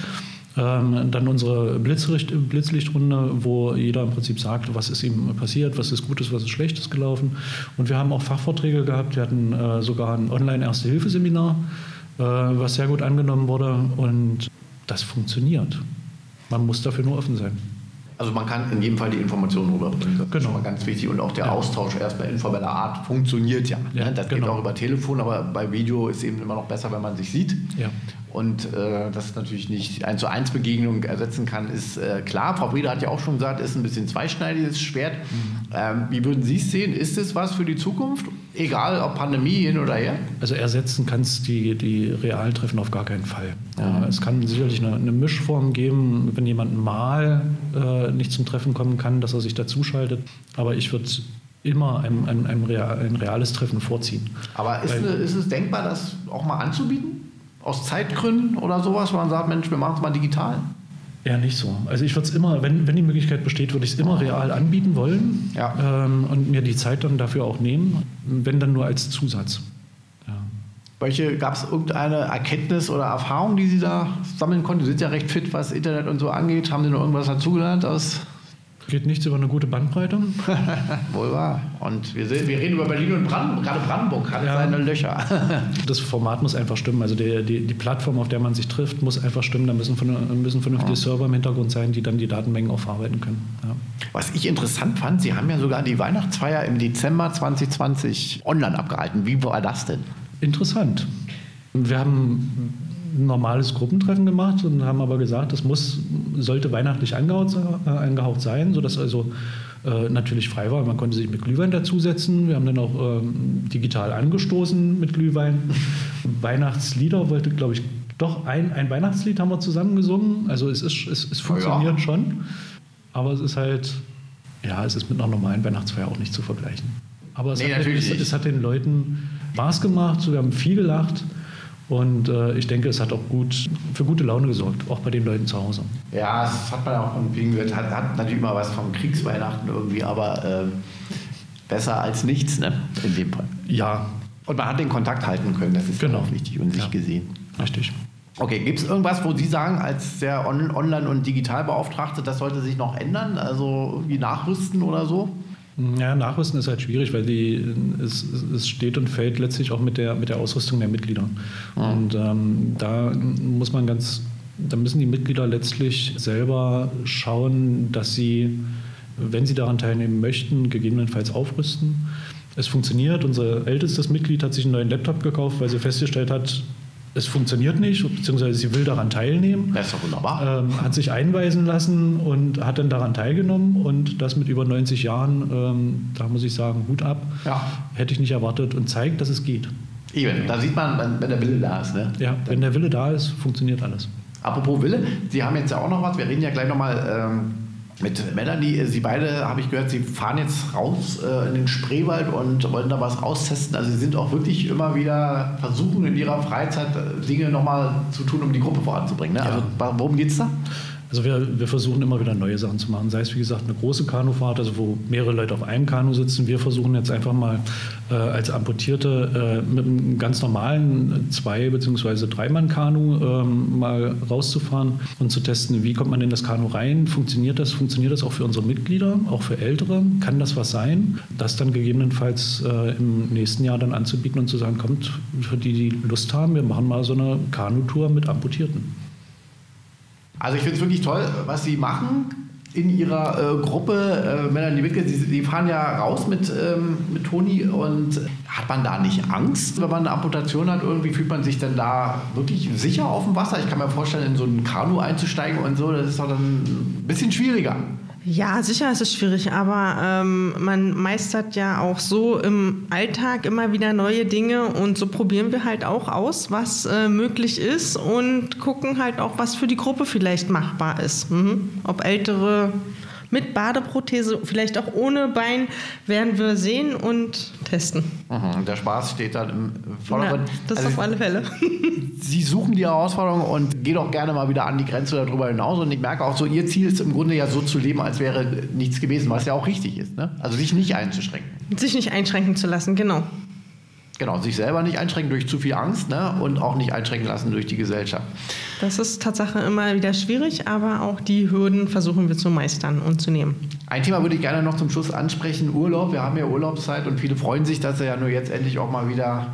Ähm, dann unsere Blitzlicht, Blitzlichtrunde, wo jeder im Prinzip sagt, was ist ihm passiert, was ist Gutes, was ist Schlechtes gelaufen. Und wir haben auch Fachvorträge gehabt. Wir hatten äh, sogar ein Online-Erste-Hilfe-Seminar. Äh, was sehr gut angenommen wurde und das funktioniert. Man muss dafür nur offen sein. Also man kann in jedem Fall die Informationen rüberbringen. Das genau. ist schon ganz wichtig. Und auch der ja. Austausch erst bei informeller Art funktioniert ja. ja das genau. geht auch über Telefon, aber bei Video ist eben immer noch besser, wenn man sich sieht. Ja. Und äh, dass es natürlich nicht eins zu eins Begegnung ersetzen kann, ist äh, klar. Frau Brieder hat ja auch schon gesagt, ist ein bisschen zweischneidiges Schwert. Mhm. Ähm, wie würden Sie es sehen? Ist es was für die Zukunft? Egal ob Pandemie hin oder her? Also ersetzen kann es die, die realen Treffen auf gar keinen Fall. Ja. Äh, es kann sicherlich eine, eine, Mischform geben, wenn jemand mal äh, nicht zum Treffen kommen kann, dass er sich dazuschaltet. Aber ich würde immer ein, ein, ein, real, ein, reales Treffen vorziehen. Aber ist, Weil, eine, ist es denkbar, das auch mal anzubieten? Aus Zeitgründen oder sowas, wo man sagt, Mensch, wir machen es mal digital? Eher nicht so. Also ich würde es immer, wenn, wenn die Möglichkeit besteht, würde ich es immer real anbieten wollen ja. ähm, und mir die Zeit dann dafür auch nehmen, wenn dann nur als Zusatz. Ja. Welche gab es irgendeine Erkenntnis oder Erfahrung, die Sie da sammeln konnten? Sie sind ja recht fit, was Internet und so angeht. Haben Sie noch irgendwas dazugelernt aus Geht nichts über eine gute Bandbreite? Wohl wahr. Und wir, sehen, wir, reden über Berlin und Brandenburg. Gerade Brandenburg hat ja. seine Löcher. das Format muss einfach stimmen. Also die, die, die, Plattform, auf der man sich trifft, muss einfach stimmen. Da müssen, müssen vernünftige ja. Server im Hintergrund sein, die dann die Datenmengen auch verarbeiten können. Ja. Was ich interessant fand, Sie haben ja sogar die Weihnachtsfeier im Dezember 2020 online abgehalten. Wie war das denn? Interessant. Wir haben ein normales Gruppentreffen gemacht und haben aber gesagt, das muss, sollte weihnachtlich angehaucht, äh, angehaucht sein, sodass also äh, natürlich frei war. Man konnte sich mit Glühwein dazusetzen. Wir haben dann auch ähm, digital angestoßen mit Glühwein. Weihnachtslieder wollte, glaube ich, doch ein, ein Weihnachtslied haben wir zusammen gesungen. Also es, ist, es, es funktioniert ja. schon. Aber es ist halt, ja, es ist mit einer normalen Weihnachtsfeier auch nicht zu vergleichen. Aber es, nee, hat, es, es hat den Leuten Spaß gemacht, wir haben viel gelacht. Und äh, ich denke, es hat auch gut für gute Laune gesorgt, auch bei den Leuten zu Hause. Ja, das hat man auch von vielen gehört. Hat, hat natürlich immer was vom Kriegsweihnachten irgendwie, aber äh, besser als nichts, ne? In dem Fall. Ja. Und man hat den Kontakt halten können, das ist genau. auch wichtig und sich ja. gesehen. Richtig. Okay, gibt es irgendwas, wo Sie sagen, als der Online- und Digitalbeauftragte, das sollte sich noch ändern? Also irgendwie nachrüsten oder so? Ja, Nachrüsten ist halt schwierig, weil die, es, es steht und fällt letztlich auch mit der, mit der Ausrüstung der Mitglieder. Mhm. Und ähm, da muss man ganz, da müssen die Mitglieder letztlich selber schauen, dass sie, wenn sie daran teilnehmen möchten, gegebenenfalls aufrüsten. Es funktioniert. Unser ältestes Mitglied hat sich einen neuen Laptop gekauft, weil sie festgestellt hat, es funktioniert nicht, beziehungsweise sie will daran teilnehmen. Das ist doch wunderbar. Ähm, hat sich einweisen lassen und hat dann daran teilgenommen und das mit über 90 Jahren, ähm, da muss ich sagen, Hut ab, ja. hätte ich nicht erwartet und zeigt, dass es geht. Eben, da sieht man, wenn der Wille da ist. Ne? Ja, wenn der Wille da ist, funktioniert alles. Apropos Wille, Sie haben jetzt ja auch noch was, wir reden ja gleich nochmal ähm, mit Melanie. Sie beide, habe ich gehört, Sie fahren jetzt raus äh, in den Spreewald und wollen da was austesten. Also Sie sind auch wirklich immer wieder versuchen, in Ihrer Freizeit äh, Dinge nochmal zu tun, um die Gruppe voranzubringen. Ne? Ja. Also worum geht es da? Also wir, wir versuchen immer wieder neue Sachen zu machen. Sei es wie gesagt eine große Kanufahrt, also wo mehrere Leute auf einem Kanu sitzen. Wir versuchen jetzt einfach mal äh, als Amputierte äh, mit einem ganz normalen Zwei- bzw. Dreimann-Kanu ähm, mal rauszufahren und zu testen, wie kommt man in das Kanu rein? Funktioniert das? Funktioniert das auch für unsere Mitglieder, auch für Ältere? Kann das was sein? Das dann gegebenenfalls äh, im nächsten Jahr dann anzubieten und zu sagen, kommt, für die, die Lust haben, wir machen mal so eine Kanutour mit Amputierten. Also ich finde es wirklich toll, was Sie machen in Ihrer äh, Gruppe. Äh, Melanie Wicke, Sie, Sie, fahren ja raus mit, ähm, mit Toni und hat man da nicht Angst, wenn man eine Amputation hat? Irgendwie fühlt man sich denn da wirklich sicher auf dem Wasser? Ich kann mir vorstellen, in so ein Kanu einzusteigen und so, das ist doch dann ein bisschen schwieriger. Ja, sicher ist es schwierig, aber ähm, man meistert ja auch so im Alltag immer wieder neue Dinge und so probieren wir halt auch aus, was äh, möglich ist und gucken halt auch, was für die Gruppe vielleicht machbar ist. Mhm. Ob ältere mit Badeprothese, vielleicht auch ohne Bein, werden wir sehen und testen. Mhm, der Spaß steht dann im Vordergrund. Ja, das also, auf alle Fälle. Sie suchen die Herausforderung und gehen auch gerne mal wieder an die Grenze darüber hinaus. Und ich merke auch so, Ihr Ziel ist im Grunde ja so zu leben, als wäre nichts gewesen, was ja auch richtig ist. Ne? Also sich nicht einzuschränken. Sich nicht einschränken zu lassen, genau. Genau, sich selber nicht einschränken durch zu viel Angst ne? und auch nicht einschränken lassen durch die Gesellschaft. Das ist Tatsache immer wieder schwierig, aber auch die Hürden versuchen wir zu meistern und zu nehmen. Ein Thema würde ich gerne noch zum Schluss ansprechen: Urlaub. Wir haben ja Urlaubszeit und viele freuen sich, dass sie ja nur jetzt endlich auch mal wieder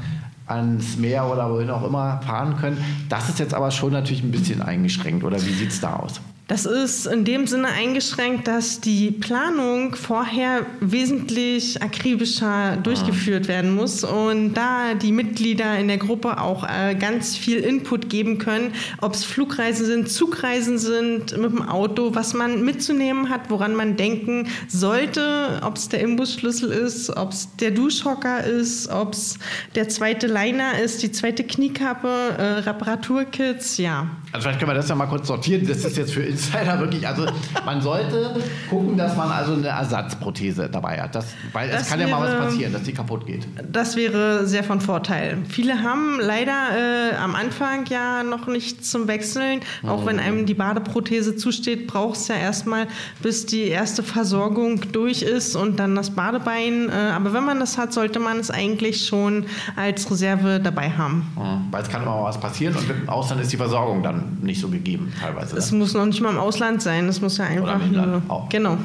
ans Meer oder wohin auch immer fahren können. Das ist jetzt aber schon natürlich ein bisschen eingeschränkt, oder wie sieht es da aus? Das ist in dem Sinne eingeschränkt, dass die Planung vorher wesentlich akribischer durchgeführt werden muss und da die Mitglieder in der Gruppe auch äh, ganz viel Input geben können, ob es Flugreisen sind, Zugreisen sind, mit dem Auto, was man mitzunehmen hat, woran man denken sollte, ob es der Imbusschlüssel ist, ob es der Duschhocker ist, ob es der zweite Liner ist, die zweite Kniekappe, äh, Reparaturkits, ja. Also vielleicht können wir das ja mal kurz sortieren. Das ist jetzt für Insider wirklich, also man sollte gucken, dass man also eine Ersatzprothese dabei hat. Das, weil das es kann wäre, ja mal was passieren, dass die kaputt geht. Das wäre sehr von Vorteil. Viele haben leider äh, am Anfang ja noch nichts zum Wechseln. Auch mhm. wenn einem die Badeprothese zusteht, braucht es ja erstmal, bis die erste Versorgung durch ist und dann das Badebein. Äh, aber wenn man das hat, sollte man es eigentlich schon als Reserve dabei haben. Mhm. Weil es kann immer mal was passieren und im Ausland ist die Versorgung dann nicht so gegeben teilweise. Es ne? muss noch nicht mal im Ausland sein. Es muss ja einfach Oder im nur. Auch. Genau.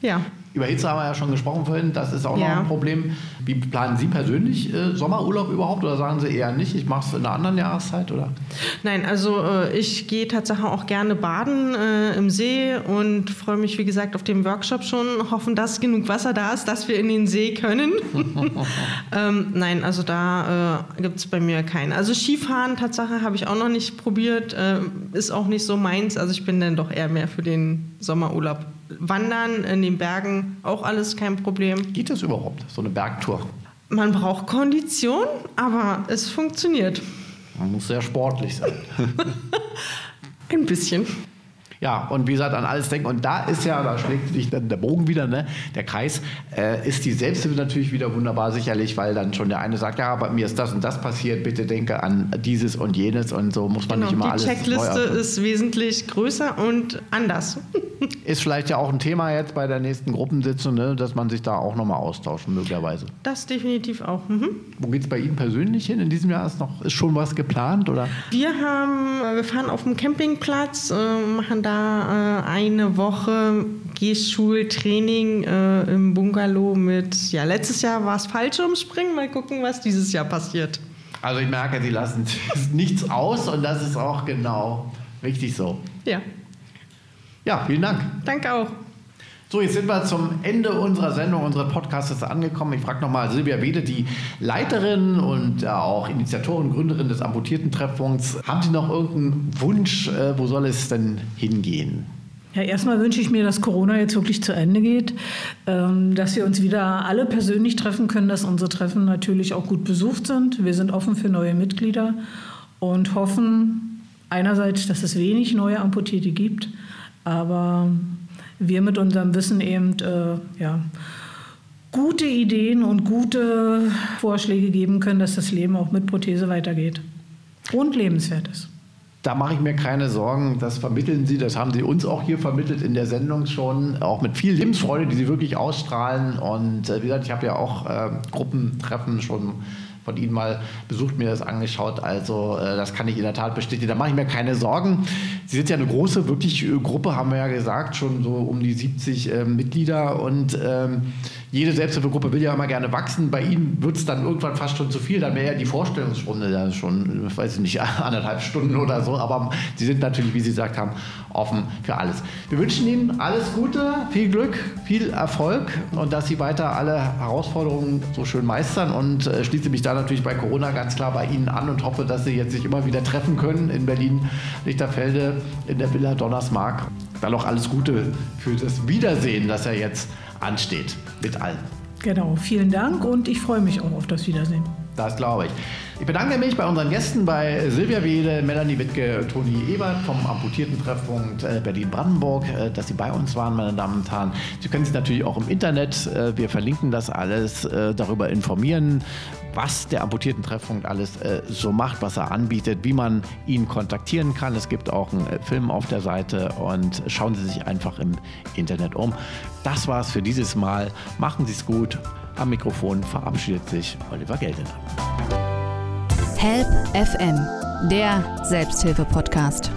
Ja. Über Hitze haben wir ja schon gesprochen vorhin, das ist auch ja. noch ein Problem. Wie planen Sie persönlich äh, Sommerurlaub überhaupt oder sagen Sie eher nicht, ich mache es in einer anderen Jahreszeit? Oder? Nein, also äh, ich gehe tatsächlich auch gerne baden äh, im See und freue mich, wie gesagt, auf den Workshop schon, hoffen, dass genug Wasser da ist, dass wir in den See können. ähm, nein, also da äh, gibt es bei mir keinen. Also Skifahren, Tatsache, habe ich auch noch nicht probiert, äh, ist auch nicht so meins. Also ich bin dann doch eher mehr für den Sommerurlaub. Wandern in den Bergen, auch alles kein Problem. Geht das überhaupt, so eine Bergtour? Man braucht Kondition, aber es funktioniert. Man muss sehr sportlich sein. Ein bisschen. Ja, und wie gesagt, an alles denken. Und da ist ja, da schlägt sich dann der Bogen wieder, ne? der Kreis, äh, ist die Selbsthilfe natürlich wieder wunderbar, sicherlich, weil dann schon der eine sagt, ja, bei mir ist das und das passiert, bitte denke an dieses und jenes und so muss man genau, nicht immer die alles. Die Checkliste ist wesentlich größer und anders. ist vielleicht ja auch ein Thema jetzt bei der nächsten Gruppensitzung, ne? dass man sich da auch nochmal austauscht, möglicherweise. Das definitiv auch. Mhm. Wo geht es bei Ihnen persönlich hin? In diesem Jahr ist noch ist schon was geplant? Oder? Wir haben, wir fahren auf dem Campingplatz, äh, machen da äh, eine Woche Gehschultraining äh, im Bungalow mit, ja, letztes Jahr war es Fallschirmspringen. Mal gucken, was dieses Jahr passiert. Also ich merke, Sie lassen nichts aus und das ist auch genau richtig so. Ja. Ja, vielen Dank. Danke auch. So, jetzt sind wir zum Ende unserer Sendung, unseres Podcasts angekommen. Ich frage nochmal Silvia Wede, die Leiterin und auch Initiatorin, Gründerin des Amputierten-Treffpunkts. Haben Sie noch irgendeinen Wunsch? Äh, wo soll es denn hingehen? Ja, erstmal wünsche ich mir, dass Corona jetzt wirklich zu Ende geht, ähm, dass wir uns wieder alle persönlich treffen können, dass unsere Treffen natürlich auch gut besucht sind. Wir sind offen für neue Mitglieder und hoffen einerseits, dass es wenig neue Amputierte gibt, aber wir mit unserem Wissen eben äh, ja, gute Ideen und gute Vorschläge geben können, dass das Leben auch mit Prothese weitergeht und lebenswert ist. Da mache ich mir keine Sorgen. Das vermitteln Sie, das haben Sie uns auch hier vermittelt in der Sendung schon, auch mit viel Lebensfreude, die Sie wirklich ausstrahlen. Und äh, wie gesagt, ich habe ja auch äh, Gruppentreffen schon von Ihnen mal besucht, mir das angeschaut. Also äh, das kann ich in der Tat bestätigen. Da mache ich mir keine Sorgen. Sie sind ja eine große, wirklich äh, Gruppe, haben wir ja gesagt, schon so um die 70 äh, Mitglieder. Und ähm, jede Selbsthilfegruppe will ja immer gerne wachsen. Bei Ihnen wird es dann irgendwann fast schon zu viel. Dann wäre ja die Vorstellungsrunde ja schon, ich weiß nicht, anderthalb Stunden oder so. Aber Sie sind natürlich, wie Sie gesagt haben, offen für alles. Wir wünschen Ihnen alles Gute, viel Glück, viel Erfolg und dass Sie weiter alle Herausforderungen so schön meistern und äh, schließe mich da natürlich bei Corona ganz klar bei Ihnen an und hoffe, dass Sie jetzt sich immer wieder treffen können in Berlin-Lichterfelde in der Villa Donnersmark. Dann noch alles Gute für das Wiedersehen, das ja jetzt ansteht mit allen. Genau, vielen Dank und ich freue mich auch auf das Wiedersehen. Das glaube ich. Ich bedanke mich bei unseren Gästen, bei Silvia Wehle, Melanie Wittke, Toni Ebert vom Amputierten-Treffpunkt äh, Berlin-Brandenburg, äh, dass Sie bei uns waren, meine Damen und Herren. Sie können sich natürlich auch im Internet, äh, wir verlinken das alles, darüber informieren, was der Amputierten-Treffpunkt alles so macht, was er anbietet, wie man ihn kontaktieren kann. Es gibt auch einen Film auf der Seite und schauen Sie sich einfach im Internet um. Das war's für dieses Mal. Machen Sie es gut. Am Mikrofon verabschiedet sich Oliver Geldener. Help FM, der Selbsthilfe-Podcast.